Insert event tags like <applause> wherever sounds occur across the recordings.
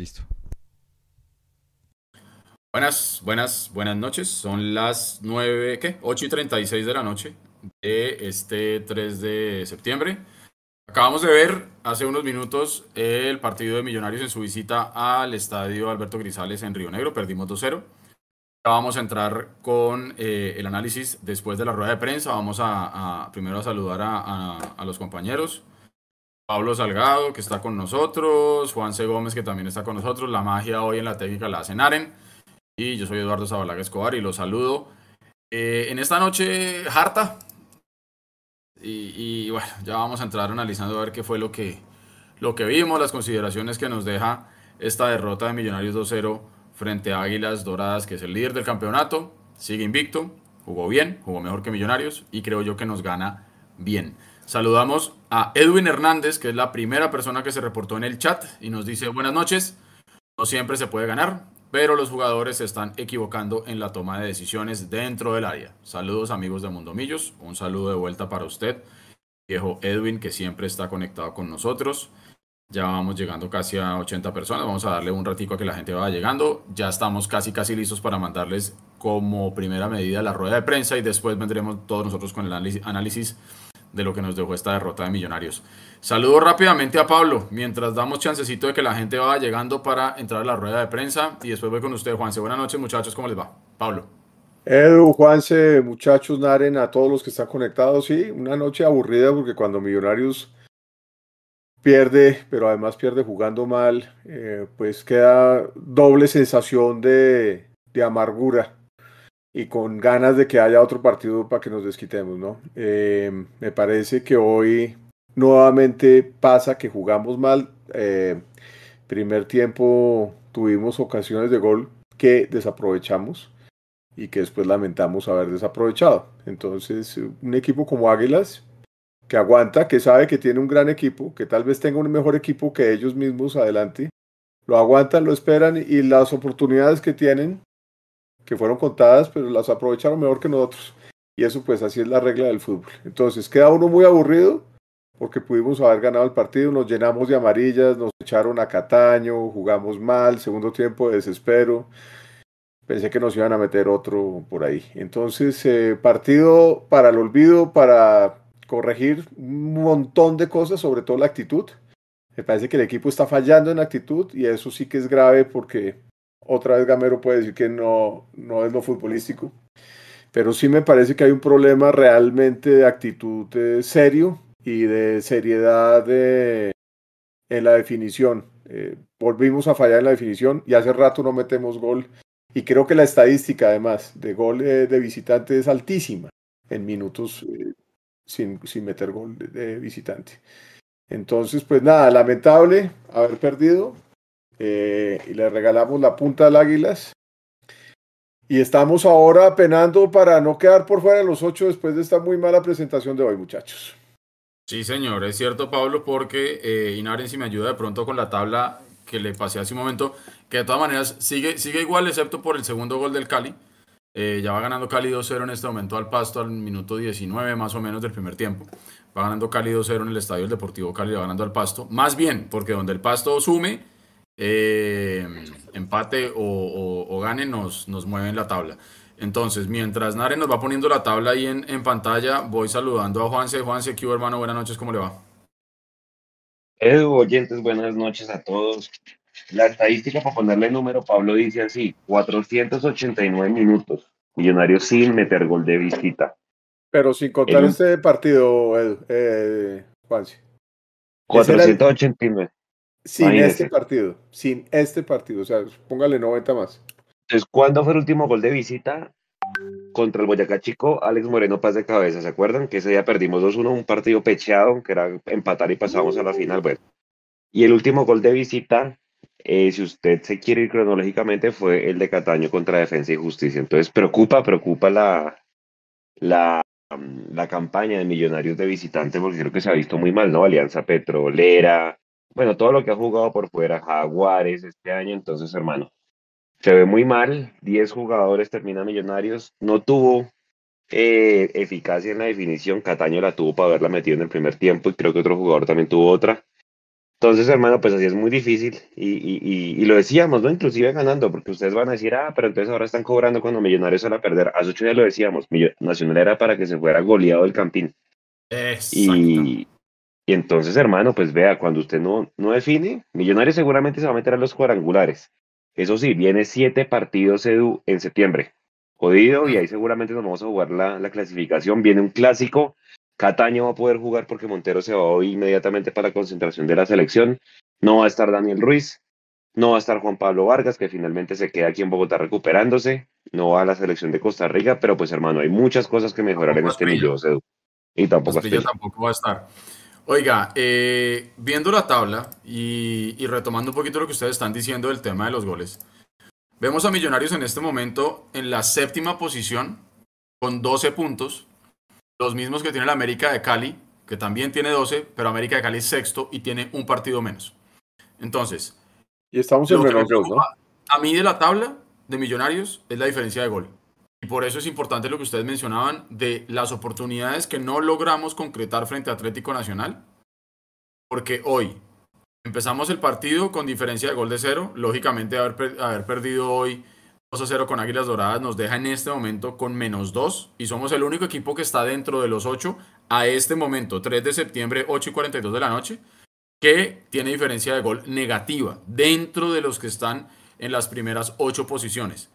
Listo. Buenas, buenas, buenas noches. Son las 9, ¿qué? 8 y 36 de la noche de este 3 de septiembre. Acabamos de ver hace unos minutos el partido de Millonarios en su visita al estadio Alberto Grisales en Río Negro. Perdimos 2-0. Vamos a entrar con eh, el análisis después de la rueda de prensa. Vamos a, primero a saludar a, a, los compañeros. Pablo Salgado, que está con nosotros. Juan C. Gómez, que también está con nosotros. La magia hoy en la técnica la hacen Aren. Y yo soy Eduardo Zabalaga Escobar y los saludo. Eh, en esta noche, harta. Y, bueno, ya vamos a entrar analizando a ver qué fue lo que, lo que vimos, las consideraciones que nos deja esta derrota de Millonarios 2-0 frente a Águilas Doradas, que es el líder del campeonato, sigue invicto, jugó bien, jugó mejor que Millonarios y creo yo que nos gana bien. Saludamos a Edwin Hernández, que es la primera persona que se reportó en el chat y nos dice buenas noches. No siempre se puede ganar, pero los jugadores se están equivocando en la toma de decisiones dentro del área. Saludos amigos de Mundo Millos, un saludo de vuelta para usted, viejo Edwin, que siempre está conectado con nosotros. Ya vamos llegando casi a 80 personas. Vamos a darle un ratico a que la gente vaya llegando. Ya estamos casi casi listos para mandarles como primera medida la rueda de prensa y después vendremos todos nosotros con el análisis de lo que nos dejó esta derrota de Millonarios. Saludo rápidamente a Pablo, mientras damos chancecito de que la gente vaya llegando para entrar a la rueda de prensa y después voy con usted, Juanse. Buenas noches, muchachos, ¿cómo les va? Pablo. Edu, Juanse, muchachos, Naren, a todos los que están conectados, sí, una noche aburrida porque cuando Millonarios pierde, pero además pierde jugando mal, eh, pues queda doble sensación de, de, amargura y con ganas de que haya otro partido para que nos desquitemos, ¿no? Eh, me parece que hoy nuevamente pasa que jugamos mal. Eh, primer tiempo tuvimos ocasiones de gol que desaprovechamos y que después lamentamos haber desaprovechado. Entonces, un equipo como Águilas que aguanta, que sabe que tiene un gran equipo, que tal vez tenga un mejor equipo que ellos mismos adelante, lo aguantan, lo esperan y las oportunidades que tienen, que fueron contadas, pero las aprovecharon mejor que nosotros. Y eso pues así es la regla del fútbol. Entonces queda uno muy aburrido porque pudimos haber ganado el partido, nos llenamos de amarillas, nos echaron a Cataño, jugamos mal, segundo tiempo de desespero. Pensé que nos iban a meter otro por ahí. Entonces, eh, partido para el olvido, para corregir un montón de cosas, sobre todo la actitud. Me parece que el equipo está fallando en actitud y eso sí que es grave porque otra vez Gamero puede decir que no, no es lo futbolístico. Pero sí me parece que hay un problema realmente de actitud eh, serio y de seriedad de, en la definición. Eh, volvimos a fallar en la definición y hace rato no metemos gol. Y creo que la estadística además de gol eh, de visitante es altísima en minutos sin, sin meter gol de, visitante. Entonces, pues nada, lamentable haber perdido. Eh, y le regalamos la punta al Águilas. Y estamos ahora penando para no quedar por fuera de los ocho después de esta muy mala presentación de hoy, muchachos. Sí, señor, es cierto, Pablo, porque eh, Inaren, si me ayuda de pronto con la tabla que le pasé hace un momento, que de todas maneras sigue, sigue igual, excepto por el segundo gol del Cali. Eh, ya va ganando Cali 2-0 en este momento al Pasto al minuto 19 más o menos del primer tiempo. Va ganando Cali 2-0 en el estadio del Deportivo Cali, va ganando al Pasto. Más bien, porque donde el Pasto sume, eh, empate o, gane, nos, nos mueve en la tabla. Entonces, mientras Nare nos va poniendo la tabla ahí en, en pantalla, voy saludando a Juanse. Juanse, ¿qué hermano? Buenas noches, ¿cómo le va? Edu, oyentes, buenas noches a todos. La estadística, para ponerle número, Pablo dice así, 489 minutos, Millonarios sin meter gol de visita. Pero sin contar este partido, eh, Juanse. 489. Sin este partido, sin este partido, o sea, póngale 90 más. Entonces, ¿cuándo fue el último gol de visita? Contra el Boyacá Chico, Alex Moreno paz de cabeza, ¿se acuerdan? Que ese día perdimos 2-1, un partido pecheado, que era empatar y pasamos a la final, bueno. Y el último gol de visita eh, si usted se quiere ir cronológicamente, fue el de Cataño contra Defensa y Justicia. Entonces, preocupa, preocupa la, la, mm, la campaña de Millonarios de visitante, porque creo que se ha visto muy mal, ¿no? Alianza Petrolera, bueno, todo lo que ha jugado por fuera, Jaguares este año, entonces, hermano, se ve muy mal. 10 jugadores terminan Millonarios, no tuvo eh, eficacia en la definición. Cataño la tuvo para haberla metido en el primer tiempo y creo que otro jugador también tuvo otra Entonces, hermano, pues así es muy difícil y, y, y, lo decíamos, ¿no? Inclusive ganando, porque ustedes van a decir, ah, pero entonces ahora están cobrando cuando Millonarios van a perder. Hace ocho días lo decíamos, Nacional era para que se fuera goleado el Campín. Y, y entonces, hermano, pues vea, cuando usted no, no define, Millonarios seguramente se va a meter a los cuadrangulares. Eso sí, viene siete partidos Edu en septiembre. Jodido, y ahí seguramente nos vamos a jugar la, la clasificación. Viene un clásico Cataño va a poder jugar porque Montero se va hoy inmediatamente para la concentración de la selección. No va a estar Daniel Ruiz. No va a estar Juan Pablo Vargas, que finalmente se queda aquí en Bogotá recuperándose. No va a la selección de Costa Rica, pero pues hermano, hay muchas cosas que mejorar en este millo, Y tampoco, tampoco va a estar. Oiga, eh, viendo la tabla y, y, retomando un poquito lo que ustedes están diciendo del tema de los goles, vemos a Millonarios en este momento en la séptima posición con 12 puntos, los mismos que tiene la América de Cali, que también tiene 12, pero América de Cali es sexto y tiene un partido menos. Entonces, y estamos en ¿no? A mí de la tabla de Millonarios es la diferencia de gol. Y por eso es importante lo que ustedes mencionaban de las oportunidades que no logramos concretar frente a Atlético Nacional. Porque hoy empezamos el partido con diferencia de gol de cero. Lógicamente, haber, haber perdido hoy 2 a 0 con Águilas Doradas nos deja en este momento con menos 2 y somos el único equipo que está dentro de los 8 a este momento, 3 de septiembre, 8 y 42 de la noche, que tiene diferencia de gol negativa dentro de los que están en las primeras 8 posiciones.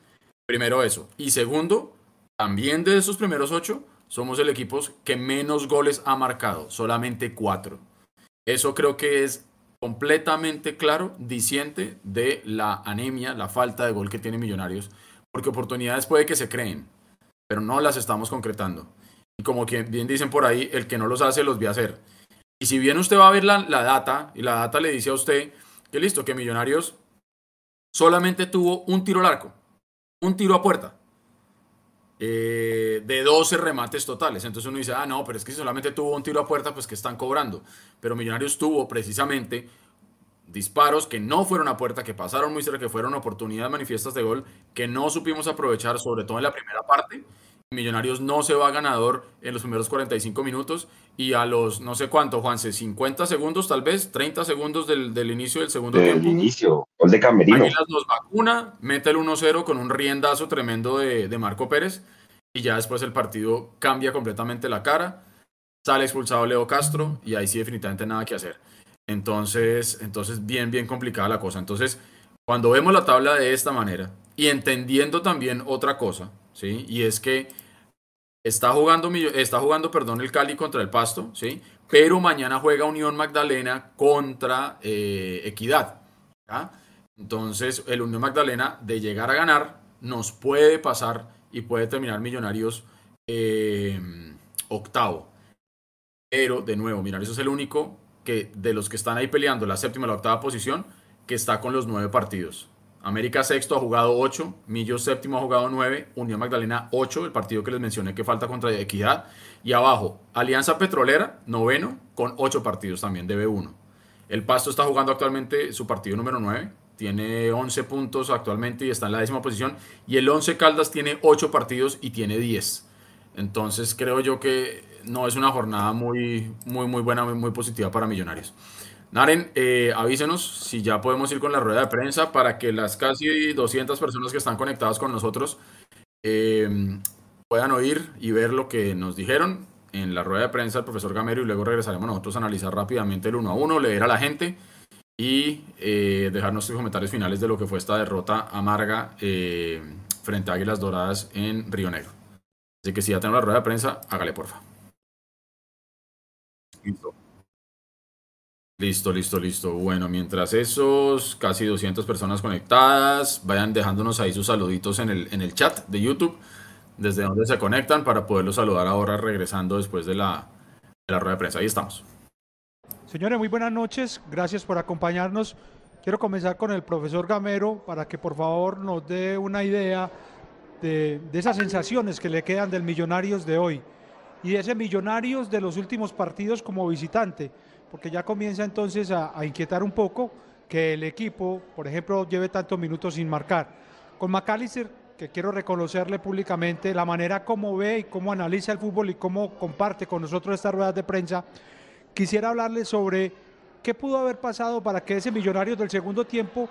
Primero eso. Y segundo, también de esos primeros 8 somos el equipo que menos goles ha marcado, solamente 4. Eso creo que es completamente claro, diciente de la anemia, la falta de gol que tiene Millonarios, porque oportunidades puede que se creen, pero no las estamos concretando. Y como bien dicen por ahí, el que no los hace los ve a hacer. Y si bien usted va a ver la, la data, y la data le dice a usted que listo, que Millonarios solamente tuvo un tiro al arco, un tiro a puerta. Eh, de 12 remates totales. Entonces uno dice, ah, no, pero es que si solamente tuvo un tiro a puerta, pues que están cobrando. Pero Millonarios tuvo precisamente disparos que no fueron a puerta, que pasaron muy cerca, que fueron oportunidades manifiestas de gol, que no supimos aprovechar, sobre todo en la primera parte. Millonarios no se va ganador en los primeros 45 minutos y a los no sé cuánto, Juanse, 50 segundos tal vez, 30 segundos del, del inicio del segundo del tiempo. inicio, gol de Camerino. Águilas nos vacuna, mete el 1-0 con un riendazo tremendo de, de Marco Pérez y ya después el partido cambia completamente la cara, sale expulsado Leo Castro y ahí sí definitivamente nada que hacer. Entonces, entonces bien, bien complicada la cosa. Entonces, cuando vemos la tabla de esta manera y entendiendo también otra cosa, ¿sí? Y es que está jugando, está jugando perdón, el Cali contra el Pasto, ¿sí? Pero mañana juega Unión Magdalena contra eh, Equidad. Entonces, el Unión Magdalena, de llegar a ganar, nos puede pasar y puede terminar Millonarios eh, octavo. Pero, de nuevo, Millonarios es el único que de los que están ahí peleando la séptima y la octava posición, que está con los nueve partidos. América sexto ha jugado ocho, Millo séptimo ha jugado nueve, Unión Magdalena ocho, el partido que les mencioné que falta contra Equidad. Y abajo, Alianza Petrolera, noveno, con ocho partidos también, debe uno. El Pasto está jugando actualmente su partido número nueve, tiene 11 puntos actualmente y está en la décima posición. Y el Once Caldas tiene ocho partidos y tiene 10. Entonces creo yo que no es una jornada muy, muy, muy buena, muy positiva para Millonarios. Naren, eh, avísenos si ya podemos ir con la rueda de prensa para que las casi 200 personas que están conectadas con nosotros eh, puedan oír y ver lo que nos dijeron en la rueda de prensa del profesor Gamero y luego regresaremos nosotros a analizar rápidamente el uno a uno, leer a la gente y eh, dejar nuestros comentarios finales de lo que fue esta derrota amarga frente a Águilas Doradas en Río Negro. Así que si ya tenemos la rueda de prensa, hágale porfa. Listo. Listo, listo, listo. Bueno, mientras esos casi 200 personas conectadas, vayan dejándonos ahí sus saluditos en el, en el chat de YouTube, desde donde se conectan para poderlos saludar ahora regresando después de la, la rueda de prensa. Ahí estamos. Señores, muy buenas noches. Gracias por acompañarnos. Quiero comenzar con el profesor Gamero para que por favor nos dé una idea de, de esas sensaciones que le quedan del Millonarios de hoy y de ese Millonarios de los últimos partidos como visitante porque ya comienza entonces a, inquietar un poco que el equipo, por ejemplo, lleve tantos minutos sin marcar. Con McAllister, que quiero reconocerle públicamente la manera como ve y cómo analiza el fútbol y cómo comparte con nosotros estas ruedas de prensa, quisiera hablarle sobre ¿Qué pudo haber pasado para que ese millonario del segundo tiempo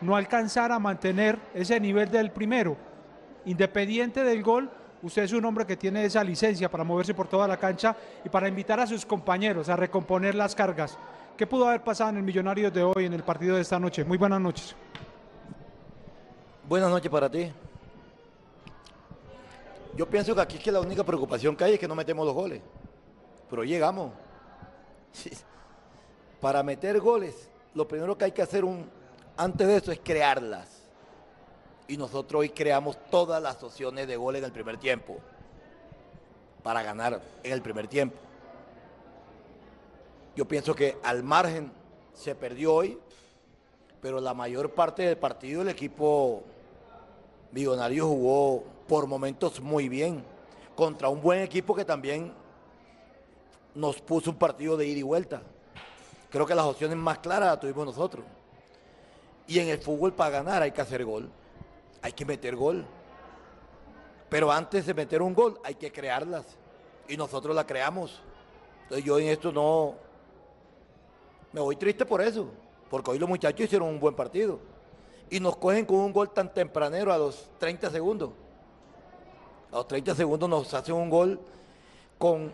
no alcanzara a mantener ese nivel del primero? Independiente del gol, usted es un hombre que tiene esa licencia para moverse por toda la cancha y para invitar a sus compañeros a recomponer las cargas. ¿Qué pudo haber pasado en el Millonario de hoy, en el partido de esta noche? Muy buenas noches. Buenas noches para ti. Yo pienso que aquí es que la única preocupación que hay es que no metemos los goles. Pero llegamos. <laughs> Para meter goles, lo primero que hay que hacer un, antes de eso es crearlas. Y nosotros hoy creamos todas las opciones de gol en el primer tiempo. Para ganar en el primer tiempo. Yo pienso que al margen se perdió hoy, pero la mayor parte del partido el equipo millonario jugó por momentos muy bien contra un buen equipo que también nos puso un partido de ida y vuelta. Creo que las opciones más claras las tuvimos nosotros. Y en el fútbol para ganar hay que hacer gol. Hay que meter gol. Pero antes de meter un gol hay que crearlas. Y nosotros la creamos. Entonces yo en esto no... Me voy triste por eso. Porque hoy los muchachos hicieron un buen partido. Y nos cogen con un gol tan tempranero a los 30 segundos. A los 30 segundos nos hacen un gol con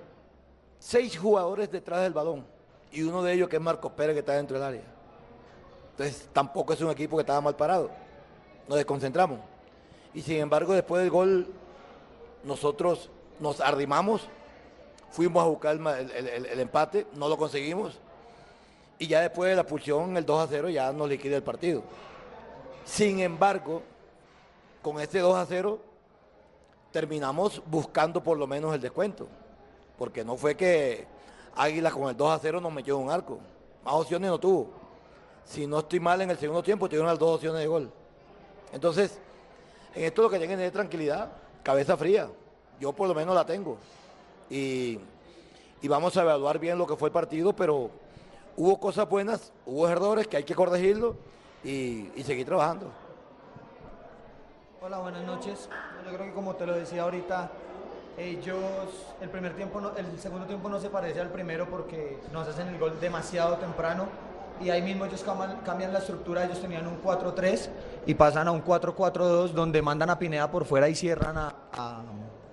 seis jugadores detrás del balón y uno de ellos que es Marcos Pérez que está dentro del área. Entonces tampoco es un equipo que estaba mal parado. Nos desconcentramos. Y sin embargo, después del gol, nosotros nos arrimamos, fuimos a buscar el, empate, no lo conseguimos. Y ya después de la pulsión, el 2 a 0, ya nos liquida el partido. Sin embargo, con ese 2 a 0, terminamos buscando por lo menos el descuento. Porque no fue que Águila con el 2 a 0 nos metió un arco. Más opciones no tuvo. Si no estoy mal en el segundo tiempo, tuvieron las dos opciones de gol. Entonces, en esto lo que tienen es tranquilidad, cabeza fría. Yo por lo menos la tengo. Y, vamos a evaluar bien lo que fue el partido, pero hubo cosas buenas, hubo errores que hay que corregirlo y, y seguir trabajando. Hola, buenas noches. Yo creo que como te lo decía ahorita, ellos, el primer tiempo, el segundo tiempo no se parece al primero porque nos hacen el gol demasiado temprano y ahí mismo ellos cambian, la estructura, ellos tenían un 4-3 y pasan a un 4-4-2 donde mandan a Pineda por fuera y cierran a,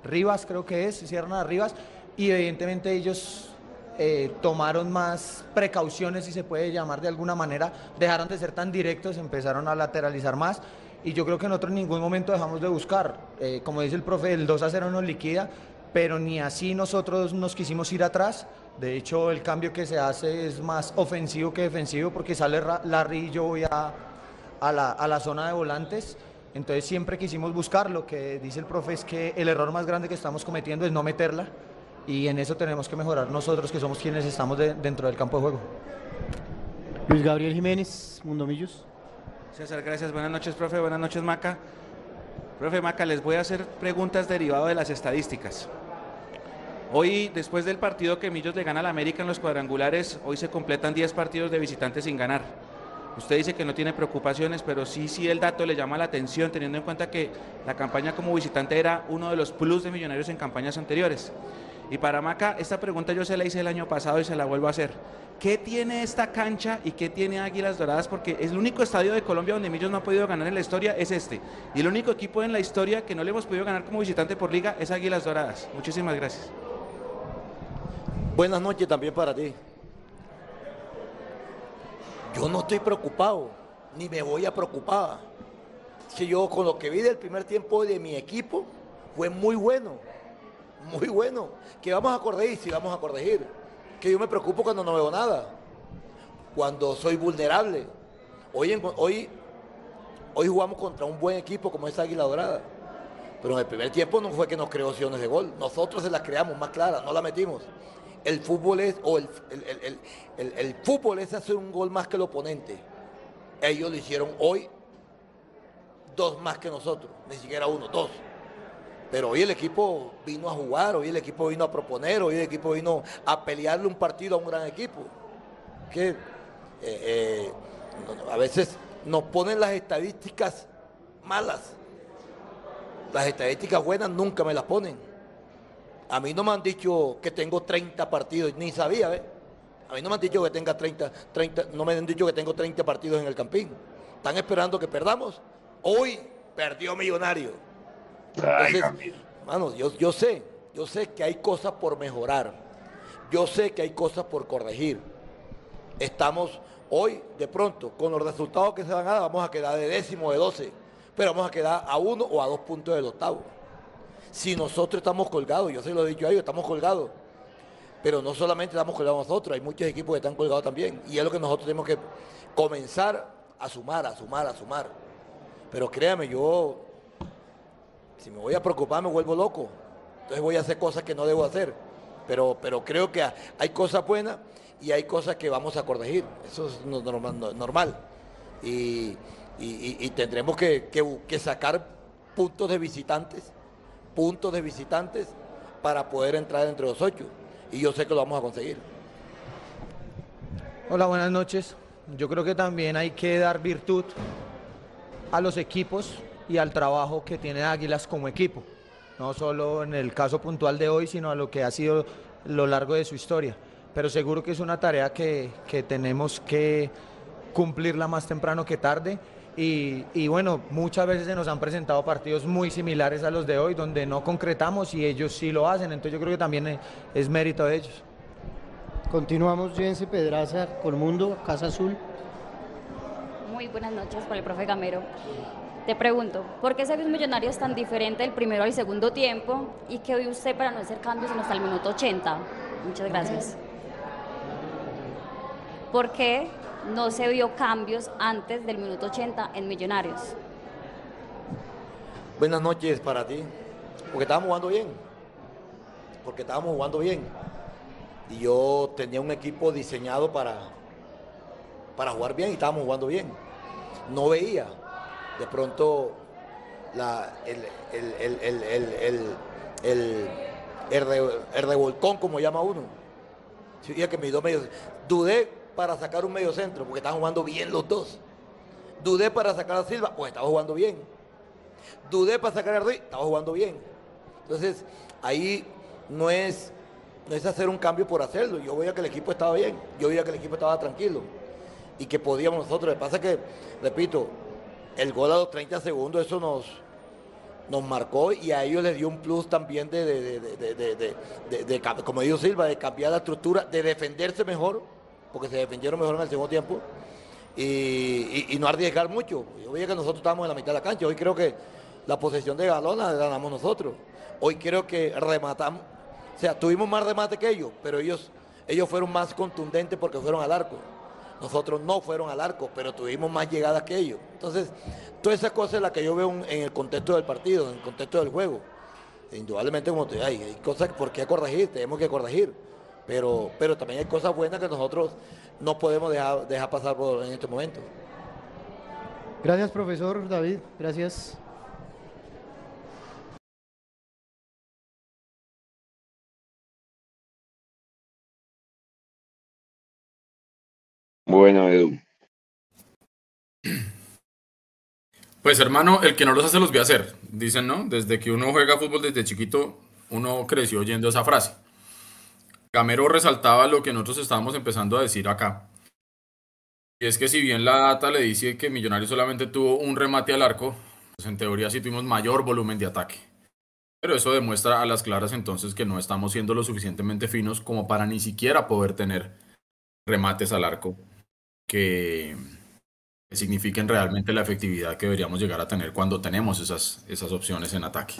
Rivas, creo que es, cierran a Rivas y evidentemente ellos eh, tomaron más precauciones, si se puede llamar de alguna manera, dejaron de ser tan directos, empezaron a lateralizar más y yo creo que nosotros en ningún momento dejamos de buscar. Eh, como dice el profe, el 2 a 0 nos liquida, pero ni así nosotros nos quisimos ir atrás. De hecho, el cambio que se hace es más ofensivo que defensivo porque sale Larry y yo voy a, a, la, a la zona de volantes. Entonces siempre quisimos buscar. Lo que dice el profe es que el error más grande que estamos cometiendo es no meterla y en eso tenemos que mejorar nosotros que somos quienes estamos dentro del campo de juego. Luis Gabriel Jiménez, Mundomillos. César, gracias. Buenas noches, profe. Buenas noches, Maca. Profe Maca, les voy a hacer preguntas derivadas de las estadísticas. Hoy, después del partido que Millos le gana al América en los cuadrangulares, hoy se completan 10 partidos de visitantes sin ganar. Usted dice que no tiene preocupaciones, pero sí, sí el dato le llama la atención, teniendo en cuenta que la campaña como visitante era uno de los plus de Millonarios en campañas anteriores. Y para Maca, esta pregunta yo se la hice el año pasado y se la vuelvo a hacer. ¿Qué tiene esta cancha y qué tiene Águilas Doradas? Porque es el único estadio de Colombia donde Millos no ha podido ganar en la historia, es este. Y el único equipo en la historia que no le hemos podido ganar como visitante por liga es Águilas Doradas. Muchísimas gracias. Buenas noches también para ti. Yo no estoy preocupado, ni me voy a preocupar. Si yo con lo que vi del primer tiempo de mi equipo fue muy bueno muy bueno, que vamos a corregir, sí vamos a corregir, que yo me preocupo cuando no veo nada, cuando soy vulnerable. Hoy, hoy, hoy jugamos contra un buen equipo como es Águila Dorada, pero en el primer tiempo no fue que nos creó opciones de gol, nosotros se las creamos más claras, no la metimos. El fútbol es, o el, el fútbol es hacer un gol más que el oponente. Ellos lo hicieron hoy dos más que nosotros, ni siquiera uno, dos. Pero hoy el equipo vino a jugar, hoy el equipo vino a proponer, hoy el equipo vino a pelearle un partido a un gran equipo. Que eh, eh, a veces nos ponen las estadísticas malas. Las estadísticas buenas nunca me las ponen. A mí no me han dicho que tengo 30 partidos, ni sabía, ¿ves? A mí no me han dicho que tenga 30, 30, no me han dicho que tengo 30 partidos en el Campín. Están esperando que perdamos. Hoy perdió Millonario. Ay, Entonces, mano, yo, yo sé, yo sé que hay cosas por mejorar. Yo sé que hay cosas por corregir. Estamos hoy, de pronto, con los resultados que se van a dar, vamos a quedar de décimo, de 12, pero vamos a quedar a uno o a dos puntos del octavo. Si nosotros estamos colgados, yo se lo he dicho a ellos, estamos colgados. Pero no solamente estamos colgados nosotros, hay muchos equipos que están colgados también. Y es lo que nosotros tenemos que comenzar a sumar, a sumar, a sumar. Pero créame, yo, si me voy a preocupar, me vuelvo loco. Entonces voy a hacer cosas que no debo hacer. Pero, pero creo que hay cosas buenas y hay cosas que vamos a corregir. Eso es no- normal. no- normal. Y, y- y- y tendremos que, que- que sacar puntos de visitantes, puntos de visitantes para poder entrar entre los ocho. Y yo sé que lo vamos a conseguir. Hola, buenas noches. Yo creo que también hay que dar virtud a los equipos y al trabajo que tiene Águilas como equipo. No solo en el caso puntual de hoy, sino a lo que ha sido lo largo de su historia. Pero seguro que es una tarea que, que tenemos que cumplirla más temprano que tarde. Y, y bueno, muchas veces se nos han presentado partidos muy similares a los de hoy, donde no concretamos y ellos sí lo hacen. Entonces yo creo que también es- es mérito de ellos. Continuamos, Jense Pedraza, Colmundo, Casa Azul. Muy buenas noches por el profe Gamero. Te pregunto, ¿por qué se ve un millonario tan diferente del primero al segundo tiempo y qué ve usted para no hacer cambios sino hasta el minuto 80? Muchas gracias. ¿Por qué no se vio cambios antes del minuto 80 en Millonarios. Buenas noches para ti, porque estábamos jugando bien, porque estábamos jugando bien. Y yo tenía un equipo diseñado para, para jugar bien y estábamos jugando bien. No veía de pronto el, revolcón, como llama uno. Sí, que mis dos medios. Dudé para sacar un medio centro, porque estaban jugando bien los dos. Dudé para sacar a Silva, porque estaba jugando bien. Dudé para sacar a Ruiz, estaba jugando bien. Entonces, ahí no es, no es hacer un cambio por hacerlo. Yo veía que el equipo estaba bien, yo veía que el equipo estaba tranquilo y que podíamos nosotros. Lo que pasa es que, repito, el gol a los 30 segundos, eso nos, nos marcó y a ellos les dio un plus también de, de- de- de- como dijo Silva, de cambiar la estructura, de defenderse mejor, porque se defendieron mejor en el segundo tiempo y, no arriesgar mucho. Yo veía que nosotros estábamos en la mitad de la cancha. Hoy creo que la posesión de balón la ganamos nosotros. Hoy creo que rematamos, o sea, tuvimos más remate que ellos, pero ellos, ellos fueron más contundentes porque fueron al arco. Nosotros no fueron al arco, pero tuvimos más llegadas que ellos. Entonces, toda esa cosa es la que yo veo en el contexto del partido, en el contexto del juego. Indudablemente, como te digo, hay cosas por qué corregir, tenemos que corregir. Pero, pero también hay cosas buenas que nosotros no podemos dejar, dejar pasar por, en este momento. Gracias, profesor David. Gracias. Bueno, Edu. Pues hermano, el que no los hace los ve hacer, dicen, ¿no? Desde que uno juega fútbol desde chiquito, uno creció oyendo esa frase. Gamero resaltaba lo que nosotros estábamos empezando a decir acá. Y es que si bien la data le dice que Millonarios solamente tuvo un remate al arco, pues en teoría sí tuvimos mayor volumen de ataque. Pero eso demuestra a las claras entonces que no estamos siendo lo suficientemente finos como para ni siquiera poder tener remates al arco que, que signifiquen realmente la efectividad que deberíamos llegar a tener cuando tenemos esas, esas opciones en ataque.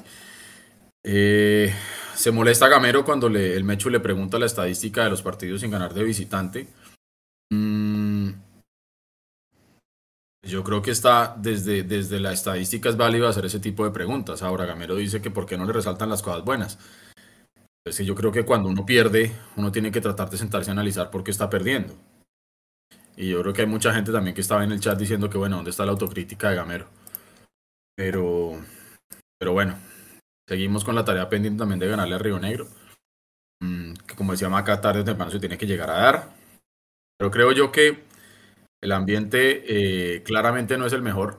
Eh, se molesta Gamero cuando el Mechu le pregunta la estadística de los partidos sin ganar de visitante. Mm, yo creo que está desde, desde la estadística es válido hacer ese tipo de preguntas. Ahora Gamero dice que por qué no le resaltan las cosas buenas. Es que yo creo que cuando uno pierde, uno tiene que tratar de sentarse a analizar por qué está perdiendo. Y yo creo que hay mucha gente también que estaba en el chat diciendo que, bueno, ¿dónde está la autocrítica de Gamero? Pero, pero bueno, seguimos con la tarea pendiente también de ganarle a Río Negro. Mm, que como decía Maca, tarde o temprano se tiene que llegar a dar. Pero creo yo que el ambiente eh, claramente no es el mejor.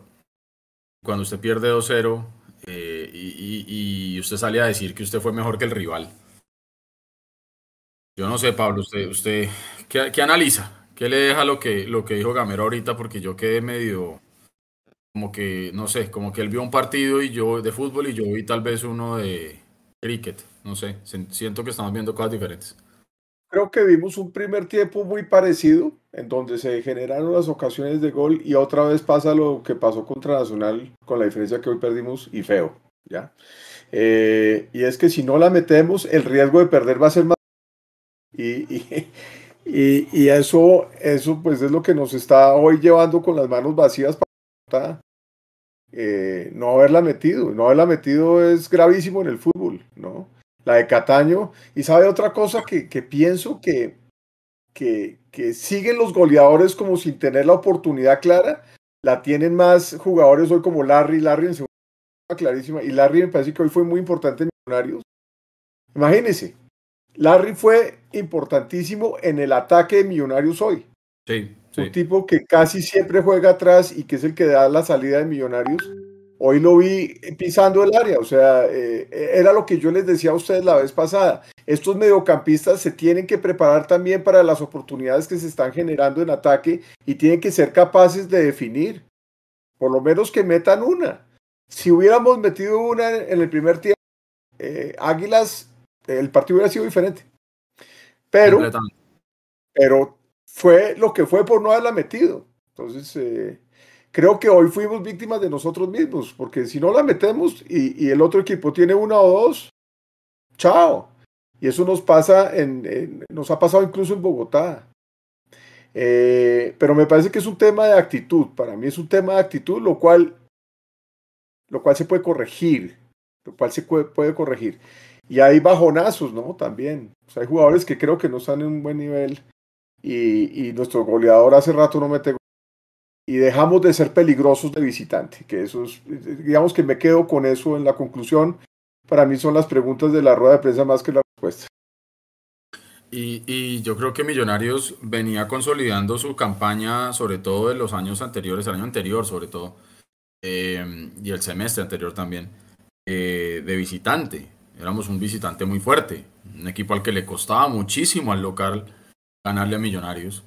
Cuando usted pierde 2-0 eh, y, usted sale a decir que usted fue mejor que el rival. Yo no sé, Pablo, usted, usted ¿qué, qué analiza? ¿Qué le deja lo que, lo que dijo Gamero ahorita? Porque yo quedé medio, como que, no sé, como que él vio un partido y yo de fútbol y yo vi tal vez uno de cricket. No sé, siento que estamos viendo cosas diferentes. Creo que vimos un primer tiempo muy parecido, en donde se generaron las ocasiones de gol y otra vez pasa lo que pasó contra Nacional, con la diferencia que hoy perdimos y feo, ¿ya? Eh, y es que si no la metemos, el riesgo de perder va a ser más... Y, y, <laughs> y, eso, eso pues es lo que nos está hoy llevando con las manos vacías para eh, no haberla metido. No haberla metido es gravísimo en el fútbol, ¿no? La de Cataño. Y sabe otra cosa que, pienso que, que, que, siguen los goleadores como sin tener la oportunidad clara. La tienen más jugadores hoy como Larry, Larry en segunda clarísima. Y Larry me parece que hoy fue muy importante en Millonarios. Imagínense, Larry fue importantísimo en el ataque de Millonarios hoy. Sí, Un tipo que casi siempre juega atrás y que es el que da la salida de Millonarios. Hoy lo vi pisando el área, o sea, eh, era lo que yo les decía a ustedes la vez pasada. Estos mediocampistas se tienen que preparar también para las oportunidades que se están generando en ataque y tienen que ser capaces de definir, por lo menos que metan una. Si hubiéramos metido una en el primer tiempo, eh, Águilas el partido hubiera sido diferente. Pero, pero fue lo que fue por no haberla metido. Entonces, eh, creo que hoy fuimos víctimas de nosotros mismos, porque si no la metemos y, el otro equipo tiene una o dos, chao. Y eso nos pasa en, nos ha pasado incluso en Bogotá. Eh, pero me parece que es un tema de actitud. Para mí es un tema de actitud, lo cual, lo cual se puede corregir. Lo cual se puede, puede corregir. Y hay bajonazos, ¿no? También. Hay jugadores que creo que no están en un buen nivel. Y, y nuestro goleador hace rato no mete y dejamos de ser peligrosos de visitante, que eso es, digamos que me quedo con eso en la conclusión. Para mí son las preguntas de la rueda de prensa más que la respuesta. Y, y, yo creo que Millonarios venía consolidando su campaña, sobre todo de los años anteriores, el año anterior sobre todo, eh, y el semestre anterior también, eh, de visitante éramos un visitante muy fuerte, un equipo al que le costaba muchísimo al local ganarle a Millonarios.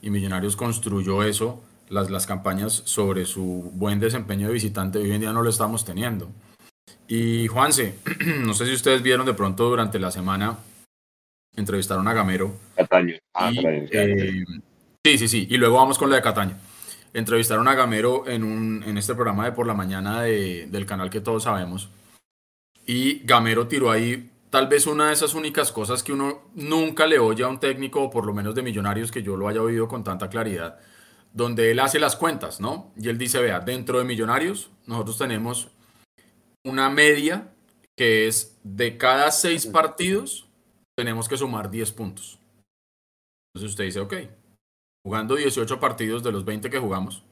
Y Millonarios construyó eso, las, las campañas sobre su buen desempeño de visitante, hoy en día no lo estamos teniendo. Y Juanse, <clears throat> no sé si ustedes vieron de pronto durante la semana, entrevistaron a Gamero. Cataño. Ah, eh, sí, sí, sí. Y luego vamos con la de Cataño. Entrevistaron a Gamero en, un, en este programa de por la mañana de, del canal que todos sabemos. Y Gamero tiró ahí tal vez una de esas únicas cosas que uno nunca le oye a un técnico, o por lo menos de millonarios, que yo lo haya oído con tanta claridad, donde él hace las cuentas, ¿no? Y él dice, vea, dentro de millonarios nosotros tenemos una media que es de cada seis partidos tenemos que sumar 10 puntos. Entonces usted dice, ok, jugando 18 partidos de los 20 que jugamos,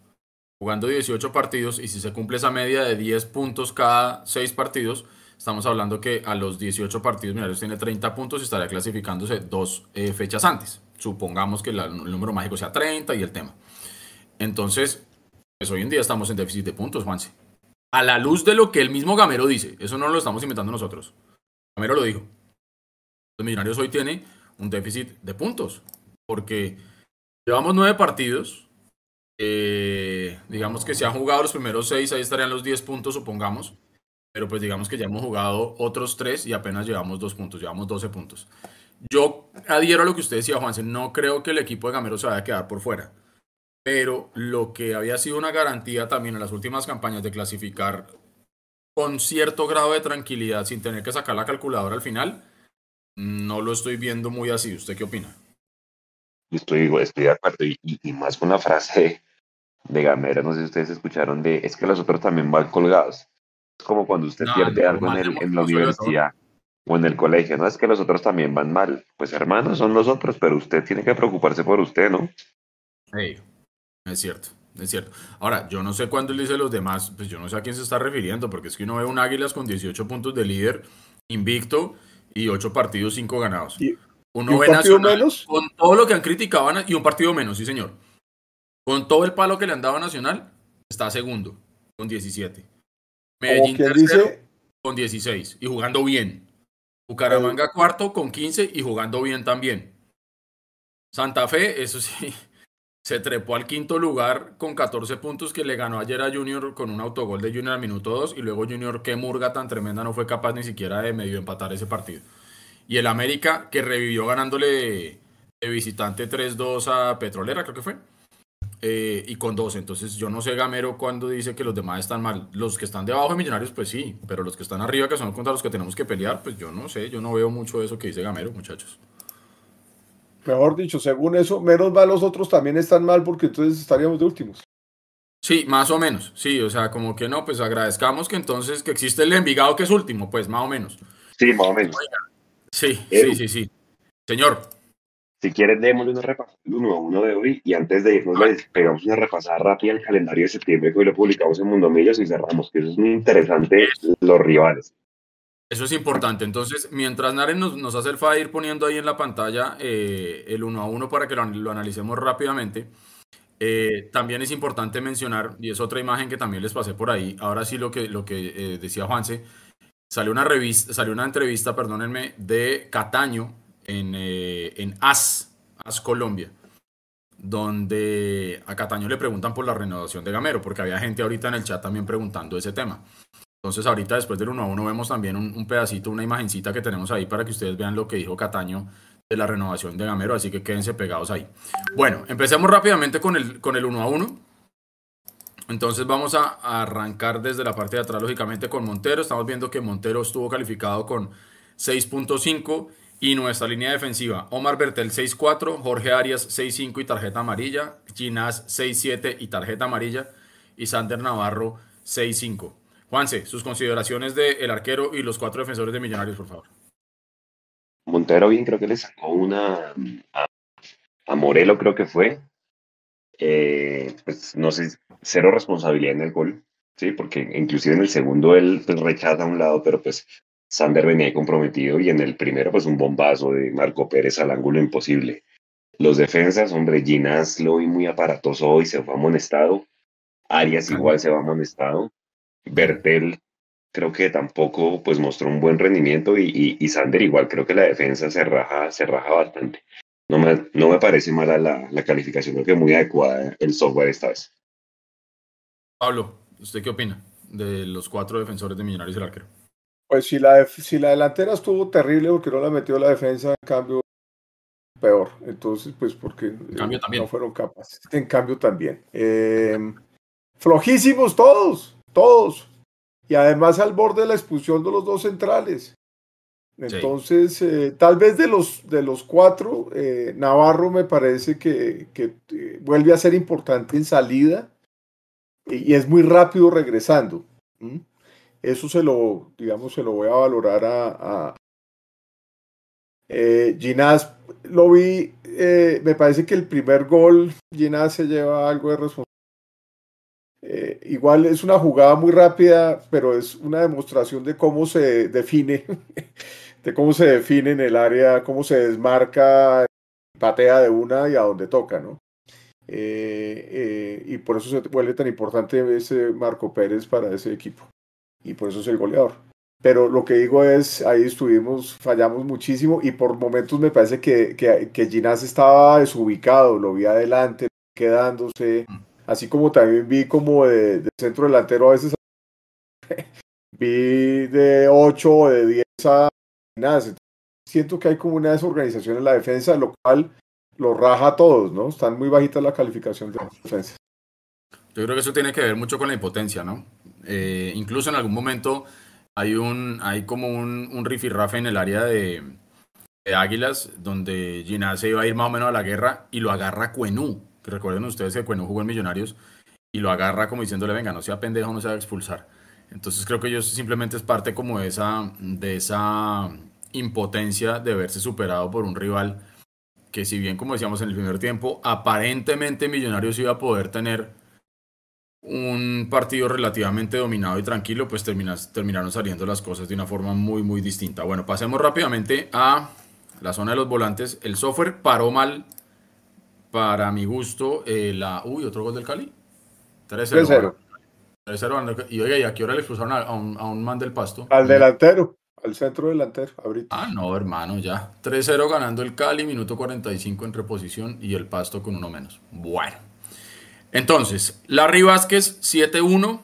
jugando 18 partidos y si se cumple esa media de 10 puntos cada seis partidos, Estamos hablando que a los 18 partidos Millonarios tiene 30 puntos y estaría clasificándose dos eh, fechas antes. Supongamos que el número mágico sea 30 y el tema. Entonces, pues hoy en día estamos en déficit de puntos, Juanse. A la luz de lo que el mismo Gamero dice, eso no lo estamos inventando nosotros. Gamero lo dijo. Los Millonarios hoy tiene un déficit de puntos, porque llevamos nueve partidos. Eh, digamos que se han jugado los primeros seis, ahí estarían los 10 puntos, supongamos pero pues digamos que ya hemos jugado otros tres y apenas llevamos dos puntos, llevamos 12 puntos. Yo adhiero a lo que usted decía, Juanse, no creo que el equipo de Gamero se vaya a quedar por fuera, pero lo que había sido una garantía también en las últimas campañas de clasificar con cierto grado de tranquilidad sin tener que sacar la calculadora al final, no lo estoy viendo muy así. ¿Usted qué opina? Estoy, estoy de acuerdo y, más con la frase de Gamero, no sé si ustedes escucharon de, es que los otros también van colgados como cuando usted pierde algo en, el, en la universidad o en el colegio, no es que los otros también van mal, pues hermanos son los otros, pero usted tiene que preocuparse por usted, ¿no? Sí, es cierto, es cierto. Ahora, yo no sé cuándo él dice los demás, pues yo no sé a quién se está refiriendo, porque es que uno ve un Águilas con 18 puntos de líder, invicto y 8 partidos, 5 ganados. ¿Y, uno un ve partido Nacional menos? con todo lo que han criticado y un partido menos, sí señor. Con todo el palo que le han dado a Nacional, está segundo, con 17. Medellín tercero dice- con 16 y jugando bien. Bucaramanga cuarto con 15 y jugando bien también. Santa Fe, eso sí, <laughs> se trepó al quinto lugar con 14 puntos que le ganó ayer a Junior con un autogol de Junior al minuto 2 y luego Junior, qué murga tan tremenda, no fue capaz ni siquiera de medio empatar ese partido. Y el América que revivió ganándole de visitante 3-2 a Petrolera, creo que fue. Eh, y con 12. Entonces yo no sé Gamero cuando dice que los demás están mal. Los que están debajo de Millonarios, pues sí, pero los que están arriba, que son contra los que tenemos que pelear, pues yo no sé, yo no veo mucho eso que dice Gamero, muchachos. Mejor dicho, según eso, menos mal los otros también están mal porque entonces estaríamos de últimos. Sí, más o menos, sí, o sea, como que no, pues agradezcamos que entonces que existe el Envigado que es último, pues más o menos. Sí, más o menos. Sí, sí, sí, sí. Señor. Si quieres, démosle una repasada uno a uno de hoy y antes de irnos, les pegamos una repasada rápida al calendario de septiembre que hoy lo publicamos en Mundo Millos y cerramos, que eso es muy interesante, los rivales. Eso es importante. Entonces, mientras Naren nos, hace el favor de ir poniendo ahí en la pantalla eh, el uno a uno para que lo, lo analicemos rápidamente, eh, también es importante mencionar, y es otra imagen que también les pasé por ahí, ahora sí lo que, lo que eh, decía Juanse, salió una, revista, salió una entrevista, perdónenme, de Cataño en, en AS, AS Colombia, donde a Cataño le preguntan por la renovación de Gamero, porque había gente ahorita en el chat también preguntando ese tema. Entonces ahorita después del 1 a 1 vemos también un, un, pedacito, una imagencita que tenemos ahí para que ustedes vean lo que dijo Cataño de la renovación de Gamero, así que quédense pegados ahí. Bueno, empecemos rápidamente con el, con el 1 a 1. Entonces vamos a arrancar desde la parte de atrás, lógicamente, con Montero. Estamos viendo que Montero estuvo calificado con 6.5 y nuestra línea defensiva, Omar Bertel 6.4, Jorge Arias 6.5 y tarjeta amarilla, Ginás 6.7 y tarjeta amarilla y Sander Navarro 6.5. Juanse, sus consideraciones del el arquero y los cuatro defensores de Millonarios, por favor. Montero bien, creo que le sacó una a, a Morelo, creo que fue. Eh, pues no sé, cero responsabilidad en el gol, sí, porque inclusive en el segundo él pues, rechaza a un lado, pero pues Sander venía comprometido y en el primero pues un bombazo de Marco Pérez al ángulo imposible. Los defensas, hombre, Ginás lo vi muy aparatoso hoy, se fue amonestado. Arias igual se va amonestado. Bertel creo que tampoco pues mostró un buen rendimiento y, y, y, Sander igual creo que la defensa se raja, se raja bastante. No me, no me parece mala la, la calificación, creo que muy adecuada el software esta vez. Pablo, ¿usted qué opina de los cuatro defensores de Millonarios y el arquero? Pues si la, si la delantera estuvo terrible porque no la metió la defensa, en cambio peor. Entonces, pues porque en cambio, también. no fueron capaces. En cambio también. Eh, flojísimos todos, todos. Y además al borde de la expulsión de los dos centrales. Entonces, sí. eh, tal vez de los, de los cuatro, eh, Navarro me parece que, que eh, vuelve a ser importante en salida y, y es muy rápido regresando. ¿Mm? Eso se lo, digamos, se lo voy a valorar a, a eh, Ginás. Lo vi, eh, me parece que el primer gol, Ginás se lleva algo de responsabilidad. Eh, igual es una jugada muy rápida, pero es una demostración de cómo se define, <laughs> de cómo se define en el área, cómo se desmarca, patea de una y a donde toca, ¿no? Eh, eh, y por eso se vuelve tan importante ese Marco Pérez para ese equipo y por eso es el goleador. Pero lo que digo es, ahí estuvimos, fallamos muchísimo y por momentos me parece que, que, que Ginás estaba desubicado, lo vi adelante, quedándose, así como también vi como de, de centro delantero a veces, <laughs> vi de 8 o de 10 a Ginás. Siento que hay como una desorganización en la defensa, lo cual lo raja a todos, ¿no? Están muy bajitas la calificación de la defensa. Yo creo que eso tiene que ver mucho con la impotencia, ¿no? Eh, incluso en algún momento hay un hay como un, un rifirrafe en el área de, Águilas donde Ginás se iba a ir más o menos a la guerra y lo agarra Cuenú, recuerden ustedes que Cuenú jugó en Millonarios y lo agarra como diciéndole, venga, no sea pendejo, no se va a expulsar. Entonces creo que ellos simplemente es parte como de esa, de esa impotencia de verse superado por un rival que si bien como decíamos en el primer tiempo, aparentemente Millonarios iba a poder tener un partido relativamente dominado y tranquilo, pues terminas, terminaron saliendo las cosas de una forma muy, muy distinta. Bueno, pasemos rápidamente a la zona de los volantes. El software paró mal, para mi gusto, eh, la... Uy, otro gol del Cali. 3-0. 3-0. Y oiga, ¿y a qué hora le expulsaron a, a, un, a un man del pasto? Al delantero. al centro delantero, ahorita. Ah, no, hermano, ya. 3-0 ganando el Cali, minuto 45 en reposición y el Pasto con uno menos. Bueno. Entonces, Larry Vázquez 7-1,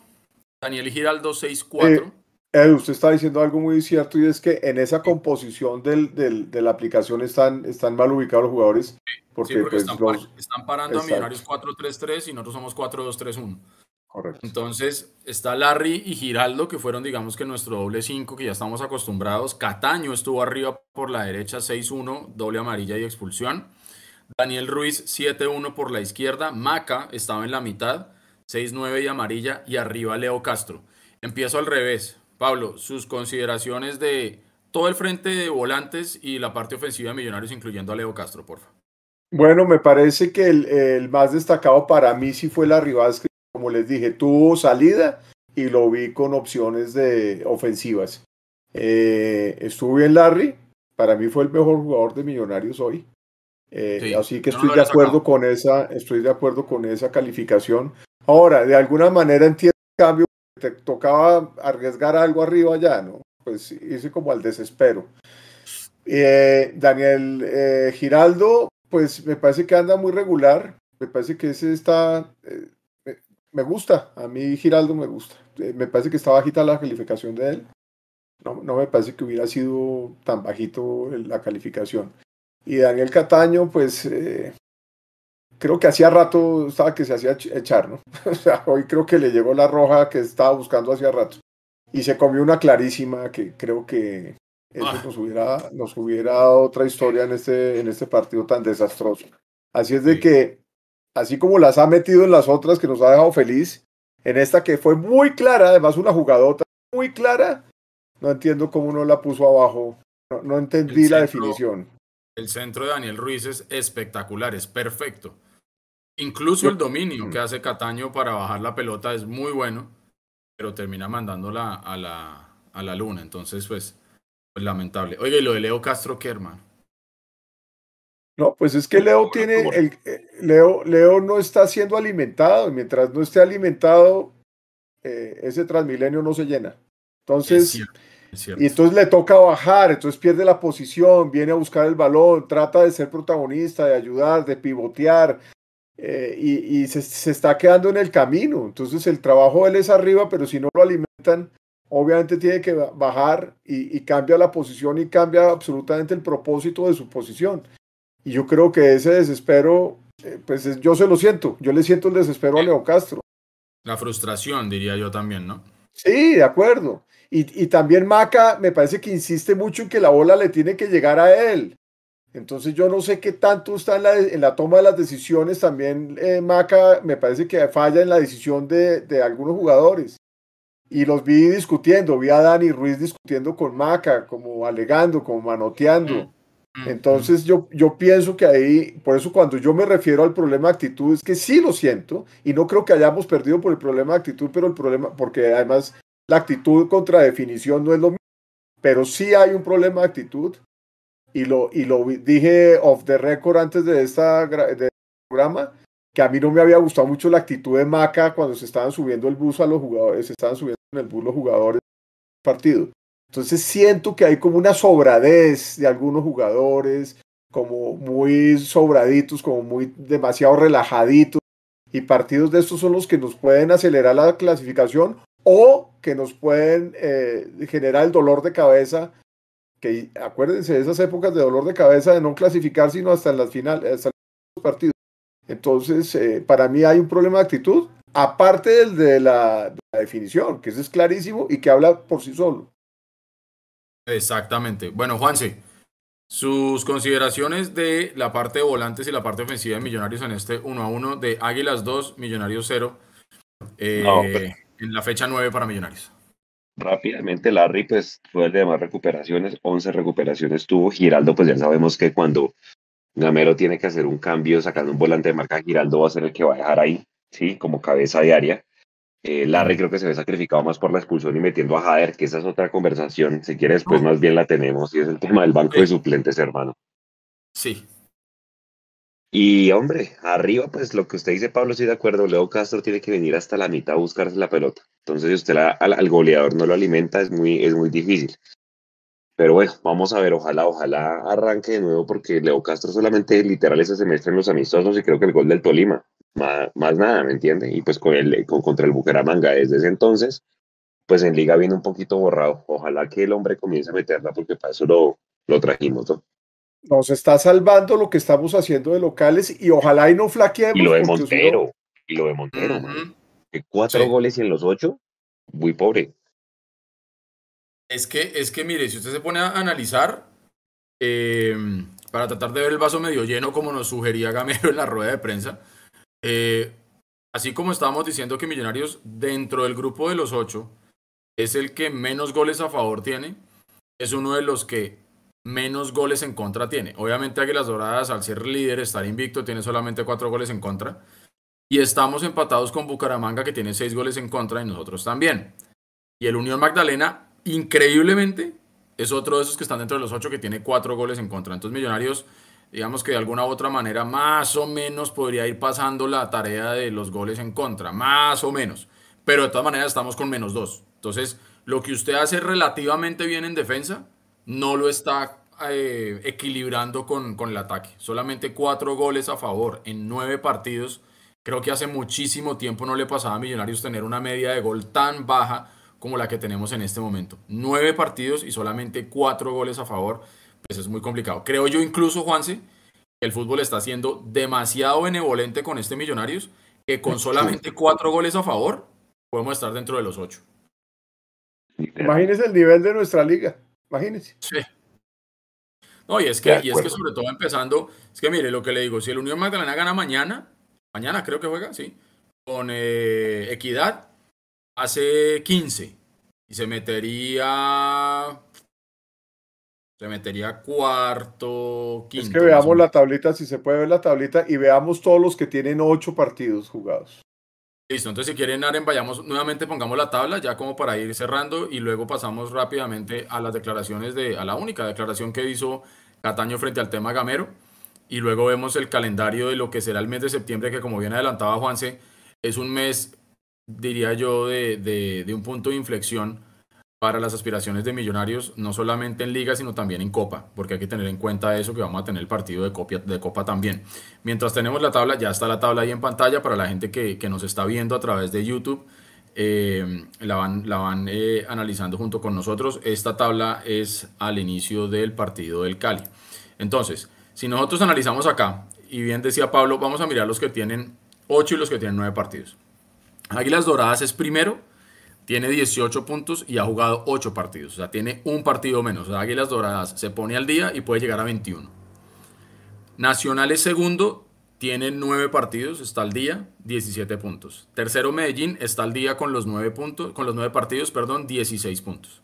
Daniel Giraldo 6-4. Eh, usted está diciendo algo muy cierto y es que en esa composición del, del, de la aplicación están, están mal ubicados los jugadores. Porque, Sí, porque pues, están, los- están parando Exacto. a Millonarios 4-3-3 y nosotros somos 4-2-3-1. Correcto. Entonces está Larry y Giraldo, que fueron, digamos que nuestro doble 5, que ya estamos acostumbrados. Cataño estuvo arriba por la derecha, 6-1, doble amarilla y expulsión. Daniel Ruiz, 7-1 por la izquierda. Maca estaba en la mitad, 6-9 y amarilla. Y arriba Leo Castro. Empiezo al revés. Pablo, sus consideraciones de todo el frente de volantes y la parte ofensiva de Millonarios, incluyendo a Leo Castro, por favor. Bueno, me parece que el, más destacado para mí sí fue la Rivas, que como les dije, tuvo salida y lo vi con opciones de ofensivas. Eh, estuvo bien Larry, para mí fue el mejor jugador de Millonarios hoy. Eh, Sí, así que no estoy lo de acuerdo sacado. con esa, estoy de acuerdo con esa calificación. Ahora, de alguna manera entiendo el cambio, te tocaba arriesgar algo arriba ya, ¿no? Pues hice como al desespero. Eh, Daniel eh, Giraldo, pues me parece que anda muy regular. Me parece que ese está. eh, me- me gusta. A mí Giraldo me gusta. Eh, me parece que está bajita la calificación de él. No, no me parece que hubiera sido tan bajito la calificación. Y Daniel Cataño, pues eh, creo que hacía rato estaba que se hacía ch- echar, ¿no? <laughs> O sea, hoy creo que le llegó la roja que estaba buscando hacía rato. Y se comió una clarísima que creo que eso Ah. nos hubiera, nos hubiera dado otra historia en este, en este partido tan desastroso. Así es de Sí. que, así como las ha metido en las otras que nos ha dejado feliz, en esta que fue muy clara, además una jugadota muy clara, no entiendo cómo no la puso abajo. No, no entendí la definición. El centro de Daniel Ruiz es espectacular, es perfecto. Incluso el dominio Mm. que hace Cataño para bajar la pelota es muy bueno, pero termina mandándola a la, a la luna. Entonces, pues, pues lamentable. Oiga, y lo de Leo Castro, ¿qué, hermano? No, pues es que Leo tiene, el, eh, Leo, Leo no está siendo alimentado, y mientras no esté alimentado, eh, ese Transmilenio no se llena. Es Entonces, cierto, es cierto. Y entonces le toca bajar, entonces pierde la posición, viene a buscar el balón, trata de ser protagonista, de ayudar, de pivotear, eh, y, y se, se está quedando en el camino. Entonces el trabajo de él es arriba, pero si no lo alimentan, obviamente tiene que ba- bajar y, y cambia la posición y cambia absolutamente el propósito de su posición. Y yo creo que ese desespero, eh, pues es- yo se lo siento, yo le siento el desespero a Leo Castro. La frustración, diría yo también, ¿no? Sí, de acuerdo. Y, y también Maca me parece que insiste mucho en que la bola le tiene que llegar a él. Entonces yo no sé qué tanto está en la, en la toma de las decisiones. También eh, Maca me parece que falla en la decisión de, de algunos jugadores. Y los vi discutiendo, vi a Dani Ruiz discutiendo con Maca, como alegando, como manoteando. Mm, Entonces yo, yo pienso que ahí, por eso cuando yo me refiero al problema de actitud, es que sí lo siento y no creo que hayamos perdido por el problema de actitud, pero el problema, porque además la actitud contra definición no es lo mismo, pero sí hay un problema de actitud y lo, y lo dije off the record antes de esta de este programa, que a mí no me había gustado mucho la actitud de Maca cuando se estaban subiendo el bus a los jugadores, se estaban subiendo en el bus los jugadores del partido. Entonces siento que hay como una sobradez de algunos jugadores, como muy sobraditos, como muy demasiado relajaditos. Y partidos de estos son los que nos pueden acelerar la clasificación o que nos pueden eh, generar el dolor de cabeza. Que acuérdense de esas épocas de dolor de cabeza de no clasificar sino hasta en las finales, hasta los partidos. Entonces, eh, para mí hay un problema de actitud, aparte del de la, de la definición, que ese es clarísimo y que habla por sí solo. Exactamente. Bueno, Juanse, sus consideraciones de la parte de volantes y la parte ofensiva de Millonarios en este 1 a 1 de Águilas 2, Millonarios 0, eh, No, pues. En la fecha 9 para Millonarios. Rápidamente, Larry, pues fue el de más recuperaciones, 11 recuperaciones tuvo. Giraldo, pues ya sabemos que cuando Gamero tiene que hacer un cambio sacando un volante de marca, Giraldo va a ser el que va a dejar ahí, ¿sí? Como cabeza diaria. Eh, Larry creo que se ve sacrificado más por la expulsión y metiendo a Jader, que esa es otra conversación. Si quiere, después más bien la tenemos, y es el tema del banco de suplentes, hermano. Sí. Y hombre, arriba, pues lo que usted dice, Pablo, estoy de acuerdo. Leo Castro tiene que venir hasta la mitad a buscarse la pelota. Entonces, si usted al goleador no lo alimenta, es muy, es muy difícil. Pero bueno, vamos a ver, ojalá, ojalá arranque de nuevo porque Leo Castro solamente literal ese semestre en los amistosos y creo que el gol del Tolima, más, más nada, ¿me entiende? Y pues con el, con, contra el Bucaramanga desde ese entonces, pues en liga viene un poquito borrado. Ojalá que el hombre comience a meterla porque para eso lo, lo trajimos, ¿no? Nos está salvando lo que estamos haciendo de locales y ojalá y no flaqueemos. Y lo de no- Montero, y lo de Montero, man. Que cuatro Sí. goles y en los ocho, muy pobre. Es que, es que, mire, si usted se pone a analizar, eh, para tratar de ver el vaso medio lleno, como nos sugería Gamero en la rueda de prensa, eh, así como estábamos diciendo que Millonarios, dentro del grupo de los ocho, es el que menos goles a favor tiene, es uno de los que menos goles en contra tiene. Obviamente Águilas Doradas, al ser líder, estar invicto, tiene solamente cuatro goles en contra. Y estamos empatados con Bucaramanga, que tiene seis goles en contra, y nosotros también. Y el Unión Magdalena, increíblemente, es otro de esos que están dentro de los ocho que tiene cuatro goles en contra. Entonces, Millonarios, digamos que de alguna u otra manera, más o menos podría ir pasando la tarea de los goles en contra, más o menos. Pero de todas maneras, estamos con menos dos. Entonces, lo que usted hace relativamente bien en defensa, no lo está eh, equilibrando con, con el ataque. Solamente cuatro goles a favor en nueve partidos. Creo que hace muchísimo tiempo no le pasaba a Millonarios tener una media de gol tan baja como la que tenemos en este momento. Nueve partidos y solamente cuatro goles a favor, pues es muy complicado. Creo yo incluso, Juanse, que el fútbol está siendo demasiado benevolente con este Millonarios, que con solamente cuatro goles a favor podemos estar dentro de los ocho. Imagínense el nivel de nuestra liga. Imagínense. Sí. No, y es que, y es que sobre todo empezando, es que mire lo que le digo, si el Unión Magdalena gana mañana, mañana creo que juega, sí, con eh, Equidad, hace 15 y se metería, se metería cuarto, quinto. Es que veamos la tablita, si se puede ver la tablita, y veamos todos los que tienen ocho partidos jugados. Listo, entonces si quieren, Aren, vayamos nuevamente, pongamos la tabla ya como para ir cerrando y luego pasamos rápidamente a las declaraciones de, a la única declaración que hizo Cataño frente al tema Gamero y luego vemos el calendario de lo que será el mes de septiembre que como bien adelantaba Juanse, es un mes, diría yo, de, de- de un punto de inflexión para las aspiraciones de Millonarios, no solamente en Liga, sino también en Copa, porque hay que tener en cuenta eso, que vamos a tener el partido de, copia, de Copa también. Mientras tenemos la tabla, ya está la tabla ahí en pantalla para la gente que, que nos está viendo a través de YouTube. eh, la van, la van eh, analizando junto con nosotros. Esta tabla es al inicio del partido del Cali. Entonces, si nosotros analizamos acá, y bien decía Pablo, vamos a mirar los que tienen 8 y los que tienen 9 partidos. Águilas Doradas es primero, tiene 18 puntos y ha jugado 8 partidos. O sea, tiene un partido menos. O sea, Águilas Doradas se pone al día y puede llegar a 21. Nacional es segundo, tiene 9 partidos, está al día, 17 puntos. Tercero Medellín está al día con los 9 puntos, con los 9 partidos, perdón, 16 puntos.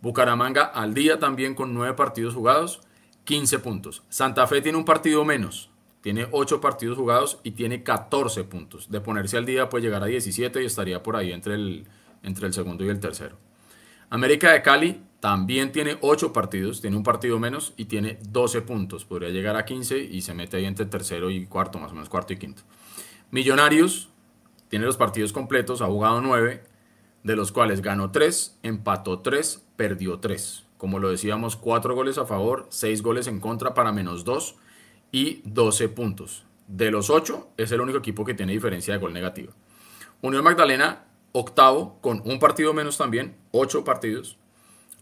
Bucaramanga al día también con 9 partidos jugados, 15 puntos. Santa Fe tiene un partido menos, tiene 8 partidos jugados y tiene 14 puntos. De ponerse al día puede llegar a 17 y estaría por ahí entre el, entre el segundo y el tercero. América de Cali también tiene 8 partidos, tiene un partido menos y tiene 12 puntos. Podría llegar a 15 y se mete ahí entre tercero y cuarto, más o menos cuarto y quinto. Millonarios tiene los partidos completos, ha jugado 9, de los cuales ganó 3, empató 3, perdió 3. Como lo decíamos, 4 goles a favor, 6 goles en contra para menos 2 y 12 puntos. De los 8 es el único equipo que tiene diferencia de gol negativa. Unión Magdalena, octavo, con un partido menos también, 8 partidos,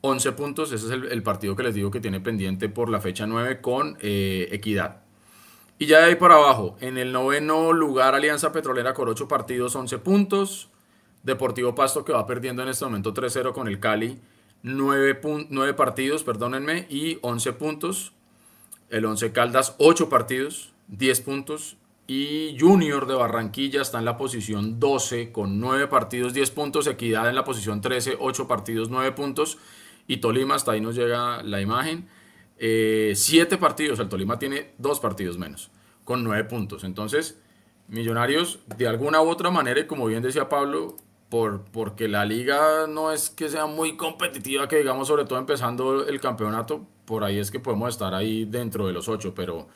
11 puntos. Ese es el, el partido que les digo que tiene pendiente por la fecha 9 con eh, Equidad. Y ya de ahí para abajo, en el noveno lugar Alianza Petrolera con 8 partidos, 11 puntos. Deportivo Pasto que va perdiendo en este momento 3-0 con el Cali, 9, 9 partidos, perdónenme, y 11 puntos. El 11 Caldas, 8 partidos, 10 puntos. Y Junior de Barranquilla está en la posición 12 con 9 partidos, 10 puntos. Equidad en la posición 13, 8 partidos, 9 puntos. Y Tolima, hasta ahí nos llega la imagen. 7 partidos, el Tolima tiene 2 partidos menos, con 9 puntos. Entonces, Millonarios, de alguna u otra manera, y como bien decía Pablo, por, porque la liga no es que sea muy competitiva, que digamos, sobre todo empezando el campeonato, por ahí es que podemos estar ahí dentro de los 8, pero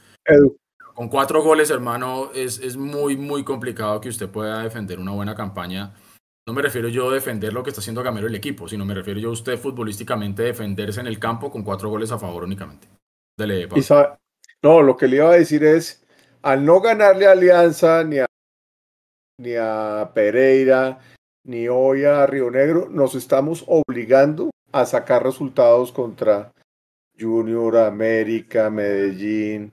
con cuatro goles, hermano, es, es muy, muy complicado que usted pueda defender una buena campaña no me refiero yo a defender lo que está haciendo Gamero el equipo, sino me refiero yo a usted futbolísticamente defenderse en el campo con cuatro goles a favor únicamente. Dele, no, lo que le iba a decir es, al no ganarle a Alianza ni a, ni a Pereira, ni hoy a Río Negro, nos estamos obligando a sacar resultados contra Junior, América, Medellín,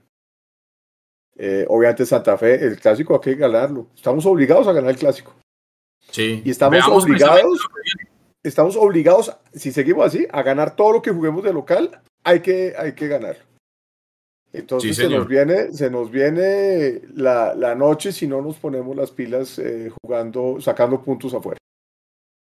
eh, obviamente Santa Fe. El clásico hay que ganarlo. Estamos obligados a ganar el clásico. Sí. Y estamos Veamos obligados, estamos obligados, si seguimos así, a ganar todo lo que juguemos de local, hay que, hay que ganar. Entonces Sí, se nos viene, se nos viene la, la noche si no nos ponemos las pilas eh, jugando, sacando puntos afuera.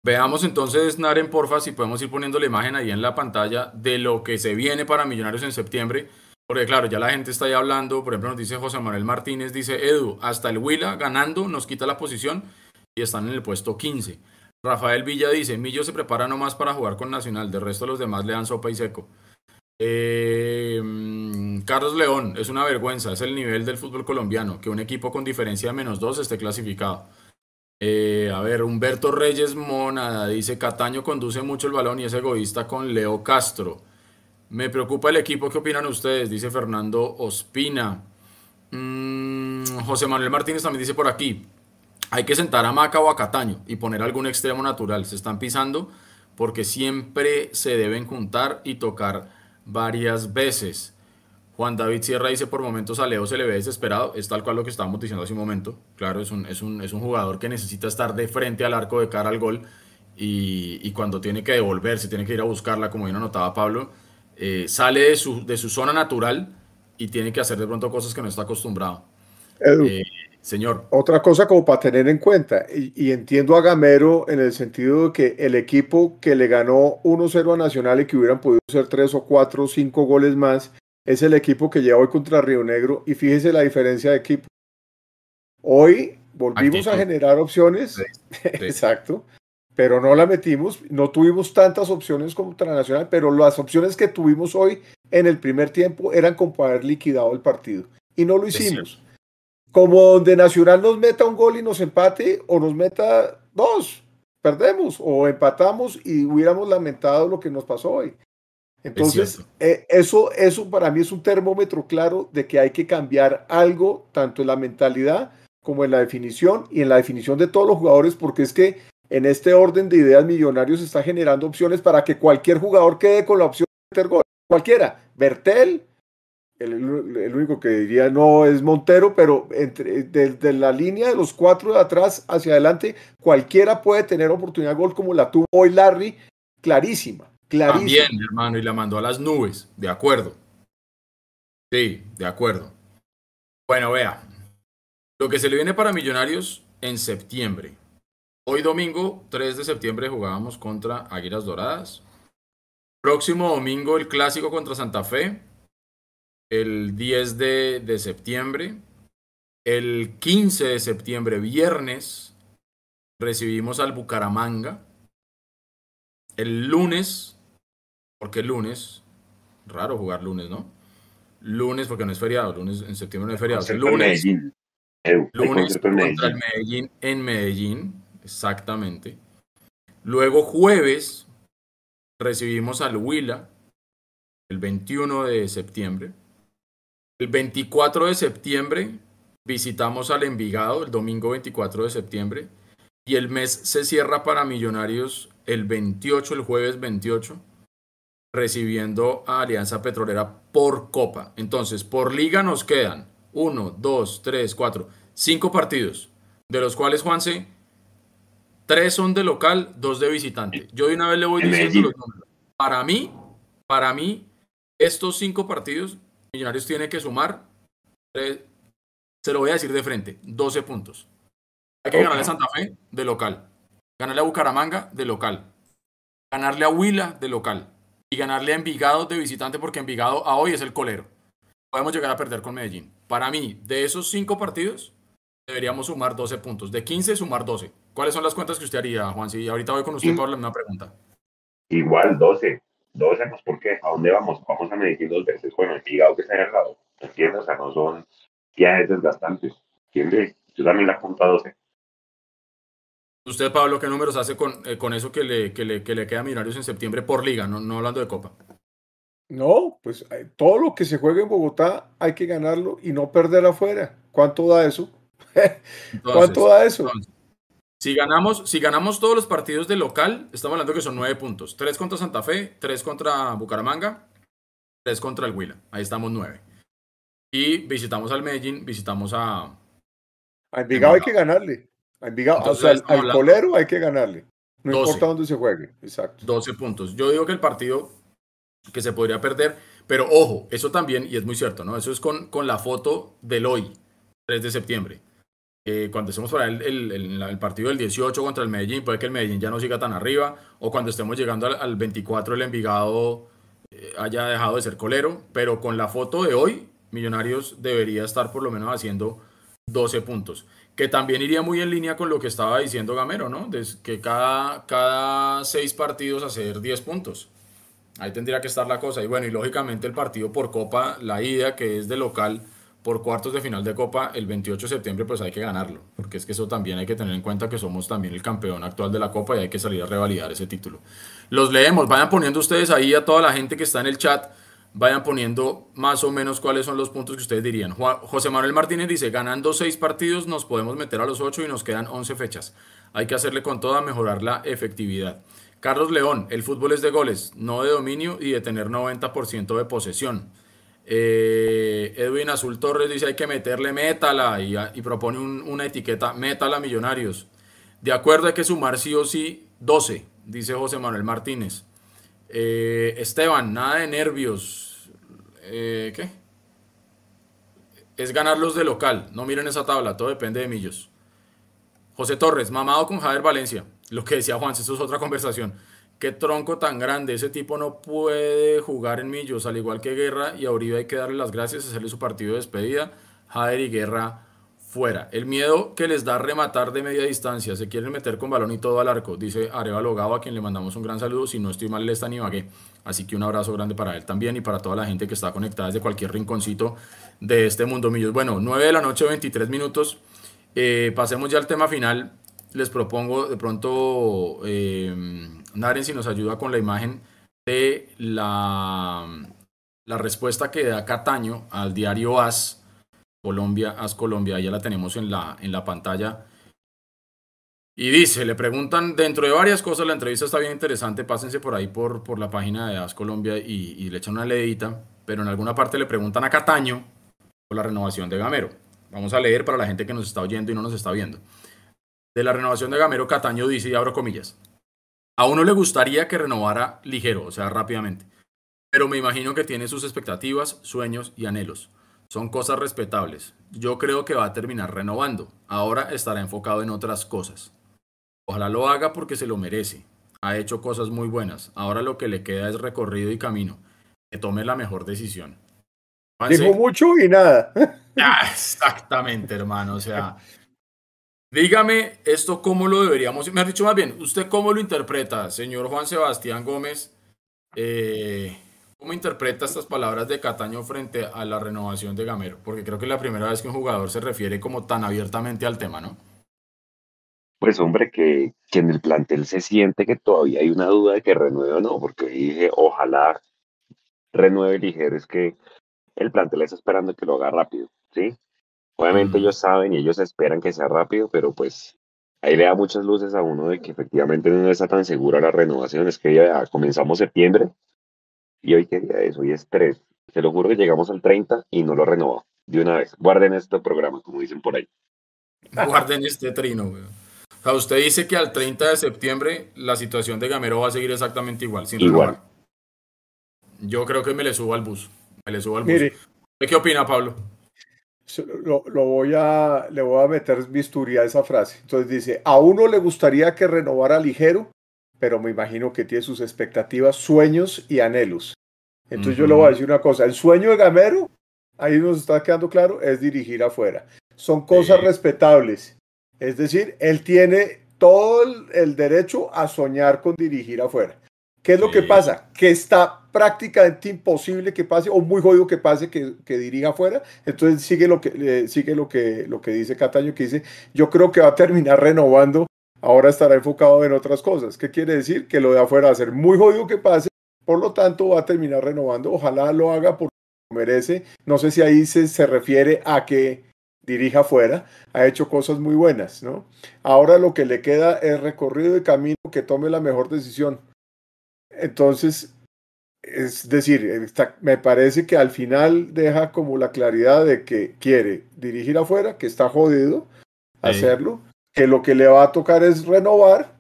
Veamos entonces, Naren, porfa, si podemos ir poniendo la imagen ahí en la pantalla de lo que se viene para Millonarios en septiembre. Porque claro, ya la gente está ahí hablando, por ejemplo nos dice José Manuel Martínez, dice Edu, hasta el Huila ganando nos quita la posición y están en el puesto 15. Rafael Villa dice, Millo se prepara nomás para jugar con Nacional, de resto los demás le dan sopa y seco. Eh, mm, Carlos León, es una vergüenza, es el nivel del fútbol colombiano, que un equipo con diferencia de menos dos esté clasificado. Eh, a ver, Humberto Reyes Mona dice, Cataño conduce mucho el balón y es egoísta con Leo Castro. Me preocupa el equipo, ¿qué opinan ustedes? Dice Fernando Ospina. Mm, José Manuel Martínez también dice por aquí, hay que sentar a Maca o a Cataño y poner algún extremo natural. Se están pisando porque siempre se deben juntar y tocar varias veces. Juan David Sierra dice por momentos a Leo se le ve desesperado. Es tal cual lo que estábamos diciendo hace un momento. Claro, es un, es un, es un jugador que necesita estar de frente al arco de cara al gol y, y cuando tiene que devolverse, tiene que ir a buscarla, como bien anotaba Pablo, eh, sale de su, de su zona natural y tiene que hacer de pronto cosas que no está acostumbrado. Edu, Eh, señor, otra cosa como para tener en cuenta, y, y entiendo a Gamero en el sentido de que el equipo que le ganó 1-0 a Nacional y que hubieran podido ser 3 o 4 o 5 goles más, es el equipo que lleva hoy contra Río Negro y fíjese la diferencia de equipo. Hoy volvimos a generar opciones, sí. <laughs> exacto, pero no la metimos, no tuvimos tantas opciones contra Nacional, pero las opciones que tuvimos hoy en el primer tiempo eran como para haber liquidado el partido y no lo Es hicimos. Como donde Nacional nos meta un gol y nos empate o nos meta dos, perdemos o empatamos y hubiéramos lamentado lo que nos pasó hoy. Entonces, cierto. eh, eso, eso para mí es un termómetro claro de que hay que cambiar algo, tanto en la mentalidad como en la definición y en la definición de todos los jugadores, porque es que en este orden de ideas millonarios está generando opciones para que cualquier jugador quede con la opción de meter gol. Cualquiera. Bertel, el, el único que diría no es Montero, pero entre, desde la línea de los cuatro de atrás hacia adelante, cualquiera puede tener oportunidad de gol como la tuvo hoy Larry, clarísima. Clarísima. También, hermano, y la mandó a las nubes. De acuerdo. Sí, de acuerdo. Bueno, vea. Lo que se le viene para Millonarios en septiembre. Hoy domingo, 3 de septiembre, jugábamos contra Águilas Doradas. Próximo domingo, el clásico contra Santa Fe. El 10 de, de septiembre. El 15 de septiembre, viernes, recibimos al Bucaramanga. El lunes, porque lunes, raro jugar lunes, ¿no? Lunes, porque no es feriado, lunes en septiembre no es feriado. Lunes, lunes contra el. Medellín en Medellín, exactamente. Luego jueves recibimos al Huila el 21 de septiembre. El 24 de septiembre visitamos al Envigado el domingo 24 de septiembre y el mes se cierra para Millonarios el 28, el jueves 28, recibiendo a Alianza Petrolera por Copa. Entonces, por liga nos quedan 1, 2, 3, 4, 5 partidos, de los cuales, Juanse, 3 son de local, 2 de visitante. Yo de una vez le voy En diciendo los números. Para mí, para mí, estos 5 partidos, Millonarios tiene que sumar, tres- se lo voy a decir de frente, 12 puntos. Hay que ganarle a Santa Fe de local, ganarle a Bucaramanga de local, ganarle a Huila de local y ganarle a Envigado de visitante porque Envigado a hoy es el colero. Podemos llegar a perder con Medellín. Para mí, de esos 5 partidos, deberíamos sumar 12 puntos. De 15, sumar 12. ¿Cuáles son las cuentas que usted haría, Juan? Sí, ahorita voy con usted para la misma pregunta. Igual, 12. 12, pues ¿por qué? ¿A dónde vamos? Vamos a Medellín dos veces. Bueno, el Envigado que está ahí al lado. ¿Entiendes? O sea, no son viajes desgastantes. ¿Entiendes? Yo también la apunto a 12. Usted, Pablo, ¿qué números hace con, eh, con eso que le, que, le, que le queda a Millonarios en septiembre por liga, no, no hablando de Copa? No, pues eh, todo lo que se juega en Bogotá hay que ganarlo y no perder afuera. ¿Cuánto da eso? <laughs> ¿Cuánto da eso? si, ganamos, si ganamos todos los partidos de local, estamos hablando que son nueve puntos. Tres contra Santa Fe, tres contra Bucaramanga, tres contra el Huila. Ahí estamos nueve. Y visitamos al Medellín, visitamos a... A Envigado hay que ganarle o sea, al, colero hay que ganarle. No importa dónde se juegue. Exacto. 12 puntos. Yo digo que el partido que se podría perder, pero ojo, eso también, y es muy cierto, ¿no? Eso es con, con la foto del hoy, 3 de septiembre. Cuando estemos para el, el, el, partido del 18 contra el Medellín, puede que el Medellín ya no siga tan arriba, o cuando estemos llegando al, 24 el Envigado eh, haya dejado de ser colero, pero con la foto de hoy, Millonarios debería estar por lo menos haciendo 12 puntos que también iría muy en línea con lo que estaba diciendo Gamero, ¿no? que cada, cada seis partidos hacer 10 puntos. Ahí tendría que estar la cosa. Y bueno, y lógicamente el partido por Copa, la ida que es de local por cuartos de final de Copa el 28 de septiembre, pues hay que ganarlo. Porque es que eso también hay que tener en cuenta que somos también el campeón actual de la Copa y hay que salir a revalidar ese título. Los leemos, vayan poniendo ustedes ahí a toda la gente que está en el chat vayan poniendo más o menos cuáles son los puntos que ustedes dirían. José Manuel Martínez dice, ganando seis partidos nos podemos meter a los ocho y nos quedan 11 fechas. Hay que hacerle con toda mejorar la efectividad. Carlos León, el fútbol es de goles, no de dominio y de tener 90% de posesión. Eh, Edwin Azul Torres dice hay que meterle métala y, y propone una etiqueta métala millonarios. De acuerdo hay que sumar sí o sí 12, dice José Manuel Martínez. Eh, Esteban, nada de nervios. Eh, ¿Qué? Es ganarlos de local. No miren esa tabla, todo depende de Millos. José Torres, mamado con Javier Valencia. Lo que decía Juan, eso es otra conversación. Qué tronco tan grande. Ese tipo no puede jugar en Millos, al igual que Guerra. Y a Uribe hay que darle las gracias, hacerle su partido de despedida. Javier y Guerra fuera. El miedo que les da rematar de media distancia, se quieren meter con balón y todo al arco, dice Arevalo Gao, a quien le mandamos un gran saludo, si no estoy mal, le está ni Ibagué. Así que un abrazo grande para él también y para toda la gente que está conectada desde cualquier rinconcito de este mundo millos. Bueno, 9 de la noche, 23 minutos. Eh, pasemos ya al tema final. Les propongo de pronto, eh, Naren, si nos ayuda con la imagen de la, la respuesta que da Cataño al diario AS Colombia, As Colombia, ya la tenemos en la, en la pantalla. Y dice, le preguntan, dentro de varias cosas, la entrevista está bien interesante, pásense por ahí por, por la página de As Colombia y, le echan una leedita, pero en alguna parte le preguntan a Cataño por la renovación de Gamero. Vamos a leer para la gente que nos está oyendo y no nos está viendo. De la renovación de Gamero, Cataño dice, y abro comillas, a uno le gustaría que renovara ligero, o sea, rápidamente, pero me imagino que tiene sus expectativas, sueños y anhelos. Son cosas respetables. Yo creo que va a terminar renovando. Ahora estará enfocado en otras cosas. Ojalá lo haga porque se lo merece. Ha hecho cosas muy buenas. Ahora lo que le queda es recorrido y camino. Que tome la mejor decisión. Dijo mucho y nada. Ah, exactamente, hermano. O sea, dígame esto cómo lo deberíamos. Me ha dicho más bien, ¿usted cómo lo interpreta, señor Juan Sebastián Gómez? Eh, ¿Cómo interpreta estas palabras de Cataño frente a la renovación de Gamero? Porque creo que es la primera vez que un jugador se refiere como tan abiertamente al tema, ¿no? Pues hombre, que, en el plantel se siente que todavía hay una duda de que renueve o no, porque dije, ojalá renueve ligero, es que el plantel está esperando que lo haga rápido, ¿sí? Obviamente ellos saben y ellos esperan que sea rápido, pero pues ahí le da muchas luces a uno de que efectivamente no está tan segura la renovación, es que ya comenzamos septiembre y hoy qué día es, hoy es 3. Se lo juro que llegamos al 30 y no lo renovó. De una vez. Guarden este programa, como dicen por ahí. Guarden este trino, güey. O sea, usted dice que al 30 de septiembre la situación de Gamero va a seguir exactamente igual, sin igual. Yo creo que me le subo al bus. Me le subo al bus. ¿Qué opina, Pablo? Lo, lo, voy a, le voy a meter bisturí a esa frase. Entonces dice, a uno le gustaría que renovara ligero, pero me imagino que tiene sus expectativas, sueños y anhelos. Entonces yo le voy a decir una cosa, el sueño de Gamero, ahí nos está quedando claro, es dirigir afuera. Son cosas respetables. Es decir, él tiene todo el, derecho a soñar con dirigir afuera. ¿Qué es lo que pasa? Que está prácticamente imposible que pase, o muy jodido que pase que, que dirija afuera. Entonces sigue lo que, sigue lo que, lo que dice Cataño, que dice, yo creo que va a terminar renovando ahora estará enfocado en otras cosas. ¿Qué quiere decir? Que lo de afuera va a ser muy jodido que pase, por lo tanto va a terminar renovando. Ojalá lo haga porque lo merece. No sé si ahí se, se refiere a que dirija afuera, ha hecho cosas muy buenas, ¿no? Ahora lo que le queda es recorrido de camino que tome la mejor decisión. Entonces, es decir, me parece que al final deja como la claridad de que quiere dirigir afuera, que está jodido hacerlo, que lo que le va a tocar es renovar.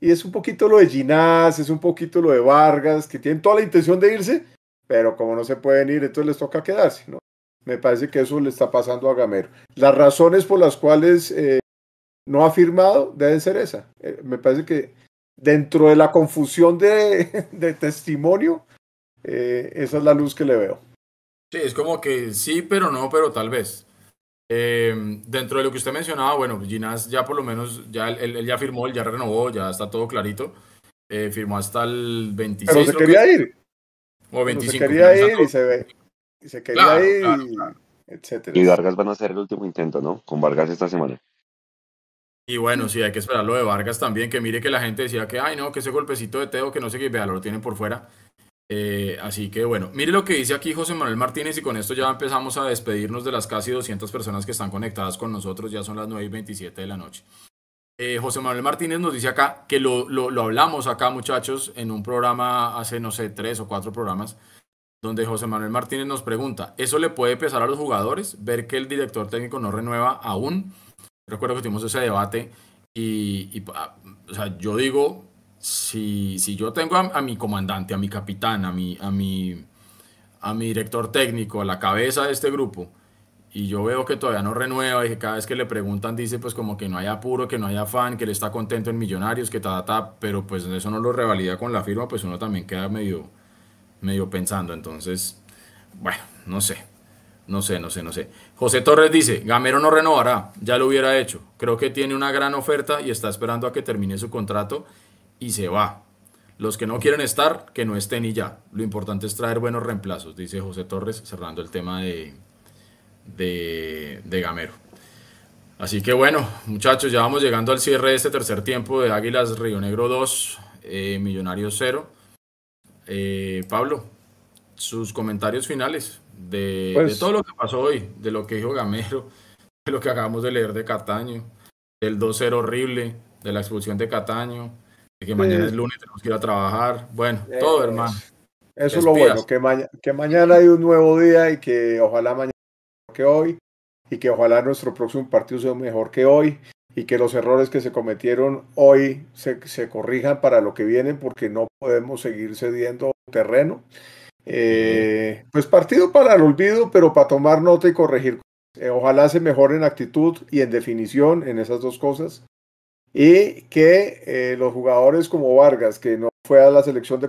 Y es un poquito lo de Ginás, es un poquito lo de Vargas, que tienen toda la intención de irse, pero como no se pueden ir, entonces les toca quedarse, ¿no? Me parece que eso le está pasando a Gamero. Las razones por las cuales eh, no ha firmado deben ser esa. Eh, me parece que dentro de la confusión de, <laughs> de testimonio, eh, esa es la luz que le veo. Sí, es como que sí, pero no, pero tal vez. Eh, dentro de lo que usted mencionaba, bueno, Ginás ya por lo menos, ya él, ya firmó, él ya renovó, ya está todo clarito. Eh, firmó hasta el 26. Pero se quería ir. O 25. se quería ir y se ve. Y se quería ir, y, etcétera. Y Vargas van a hacer el último intento, ¿no? Con Vargas esta semana. Y bueno, sí, hay que esperar lo de Vargas también, que mire que la gente decía que, ay, no, que ese golpecito de Teo, que no sé qué, vea, lo tienen por fuera. Eh, así que bueno, mire lo que dice aquí José Manuel Martínez y con esto ya empezamos a despedirnos de las casi 200 personas que están conectadas con nosotros, ya son las 9 y 27 de la noche. Eh, José Manuel Martínez nos dice acá que lo, lo, lo, hablamos acá muchachos en un programa hace no sé, tres o cuatro programas, donde José Manuel Martínez nos pregunta, ¿eso le puede pesar a los jugadores ver que el director técnico no renueva aún? Recuerdo que tuvimos ese debate y, ah, yo digo, si, si yo tengo a, mi comandante, a mi capitán, a mi, a, mi, a mi director técnico, a la cabeza de este grupo, y yo veo que todavía no renueva y que cada vez que le preguntan dice pues como que no hay apuro, que no hay afán, que él está contento en Millonarios, que ta, ta, pero pues eso no lo revalida con la firma, pues uno también queda medio, medio pensando. Entonces, bueno, no sé. No sé, no sé, no sé. José Torres dice, Gamero no renovará, ya lo hubiera hecho. Creo que tiene una gran oferta y está esperando a que termine su contrato y se va. Los que no quieren estar, que no estén y ya. Lo importante es traer buenos reemplazos, dice José Torres, cerrando el tema de, de, Gamero. Así que bueno, muchachos, ya vamos llegando al cierre de este tercer tiempo de Águilas Río Negro 2, eh, Millonarios 0. Eh, Pablo, sus comentarios finales de, pues todo lo que pasó hoy, de lo que dijo Gamero, <laughs> de lo que acabamos de leer de Cataño, del 2-0 horrible, de la expulsión de Cataño, de que mañana es lunes, tenemos que ir a trabajar. Bueno, todo, hermano. Eso es lo bueno, que, que mañana hay un nuevo día y que ojalá mañana que hoy y que ojalá nuestro próximo partido sea mejor que hoy y que los errores que se cometieron hoy se, se corrijan para lo que viene porque no podemos seguir cediendo terreno. Eh, pues partido para el olvido, pero para tomar nota y corregir. Eh, ojalá se mejore en actitud y en definición en esas dos cosas. Y que eh, los jugadores como Vargas, que no fue a la selección de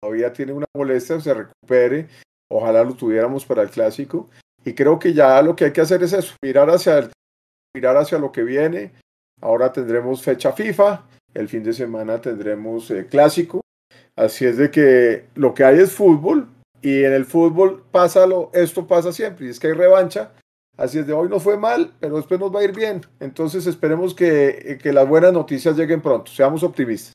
todavía tiene una molestia, se recupere. Ojalá lo tuviéramos para el clásico. Y creo que ya lo que hay que hacer es eso, mirar hacia, el, mirar hacia lo que viene. Ahora tendremos fecha FIFA, el fin de semana tendremos clásico Así es de que lo que hay es fútbol y en el fútbol pasa lo, esto pasa siempre y es que hay revancha. Así es de hoy no fue mal, pero después nos va a ir bien. Entonces esperemos que, que las buenas noticias lleguen pronto. Seamos optimistas.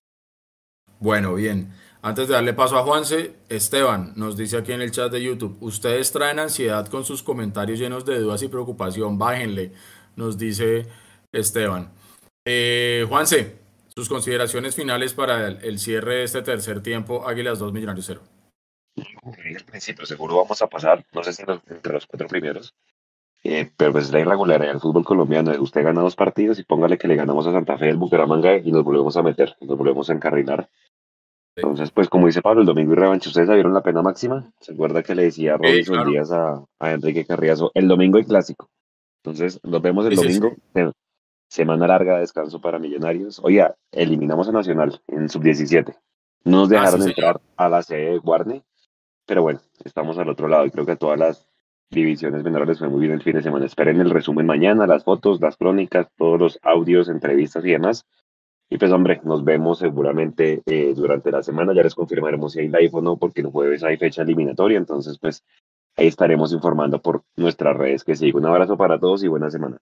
Bueno, bien. Antes de darle paso a Juanse, Esteban nos dice aquí en el chat de YouTube, ustedes traen ansiedad con sus comentarios llenos de dudas y preocupación, bájenle, nos dice Esteban. Eh, Juanse, sus consideraciones finales para el, cierre de este tercer tiempo, Águilas 2, Millonarios 0. Al principio seguro vamos a pasar, no sé si entre los cuatro primeros, eh, pero pues la irregularidad del fútbol colombiano. Usted gana dos partidos y póngale que le ganamos a Santa Fe, el Bucaramanga y nos volvemos a meter, nos volvemos a encarrilar. Entonces, pues como dice Pablo, el domingo y revancha, ¿ustedes vieron la pena máxima? ¿Se acuerda que le decía Robinson Díaz a, Enrique Carriazo? El domingo y clásico. Entonces, nos vemos el domingo. Semana larga de descanso para Millonarios. Oiga, eliminamos a Nacional en sub-17. No nos ah, dejaron entrar a la sede de Guarne, pero bueno, estamos al otro lado y creo que todas las divisiones menores fue muy bien el fin de semana. Esperen el resumen mañana, las fotos, las crónicas, todos los audios, entrevistas y demás. Y pues hombre, nos vemos seguramente eh, durante la semana, ya les confirmaremos si hay live o no, porque el jueves hay fecha eliminatoria, entonces pues ahí estaremos informando por nuestras redes que sigue. Un abrazo para todos y buena semana.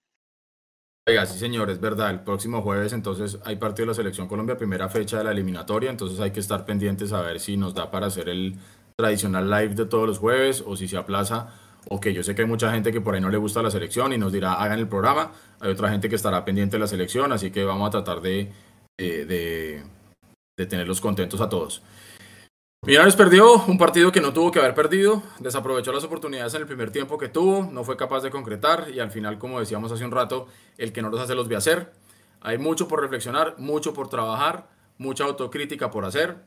Oiga, sí señor, es verdad, el próximo jueves entonces hay partido de la Selección Colombia, primera fecha de la eliminatoria, entonces hay que estar pendientes a ver si nos da para hacer el tradicional live de todos los jueves o si se aplaza. O que yo sé que hay mucha gente que por ahí no le gusta la selección y nos dirá hagan el programa, hay otra gente que estará pendiente de la selección, así que vamos a tratar de, de, de tenerlos contentos a todos. Millonarios perdió un partido que no tuvo que haber perdido, desaprovechó las oportunidades en el primer tiempo que tuvo, no fue capaz de concretar y al final, como decíamos hace un rato, el que no los hace los ve hacer. Hay mucho por reflexionar, mucho por trabajar, mucha autocrítica por hacer,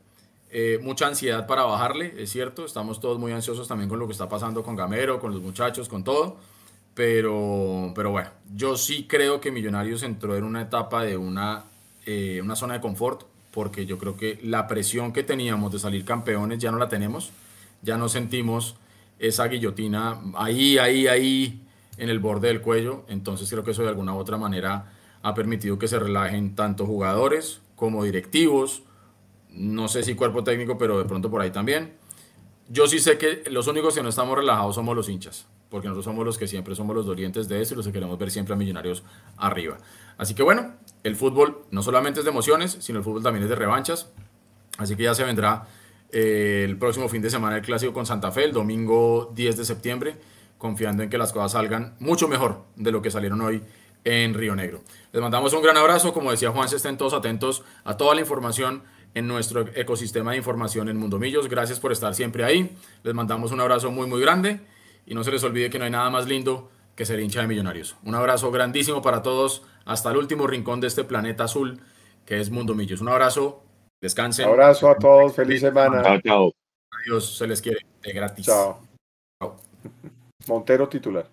eh, mucha ansiedad para bajarle, es cierto, estamos todos muy ansiosos también con lo que está pasando con Gamero, con los muchachos, con todo, pero, pero bueno, yo sí creo que Millonarios entró en una etapa de una, eh, una zona de confort, porque yo creo que la presión que teníamos de salir campeones ya no la tenemos, ya no sentimos esa guillotina ahí, ahí, ahí en el borde del cuello, entonces creo que eso de alguna u otra manera ha permitido que se relajen tanto jugadores como directivos, no sé si cuerpo técnico, pero de pronto por ahí también. Yo sí sé que los únicos que no estamos relajados somos los hinchas, porque nosotros somos los que siempre somos los dolientes de eso y los que queremos ver siempre a Millonarios arriba. Así que bueno, el fútbol no solamente es de emociones, sino el fútbol también es de revanchas. Así que ya se vendrá eh, el próximo fin de semana el clásico con Santa Fe, el domingo 10 de septiembre, confiando en que las cosas salgan mucho mejor de lo que salieron hoy en Río Negro. Les mandamos un gran abrazo, como decía Juan, se estén todos atentos a toda la información en nuestro ecosistema de información en Mundo Millos. Gracias por estar siempre ahí. Les mandamos un abrazo muy, muy grande y no se les olvide que no hay nada más lindo que ser hincha de Millonarios. Un abrazo grandísimo para todos hasta el último rincón de este planeta azul que es Mundo Millos. Un abrazo, descansen. Un abrazo a todos, feliz semana. Chao, chao. Adiós, se les quiere, de gratis. Chao. Montero titular.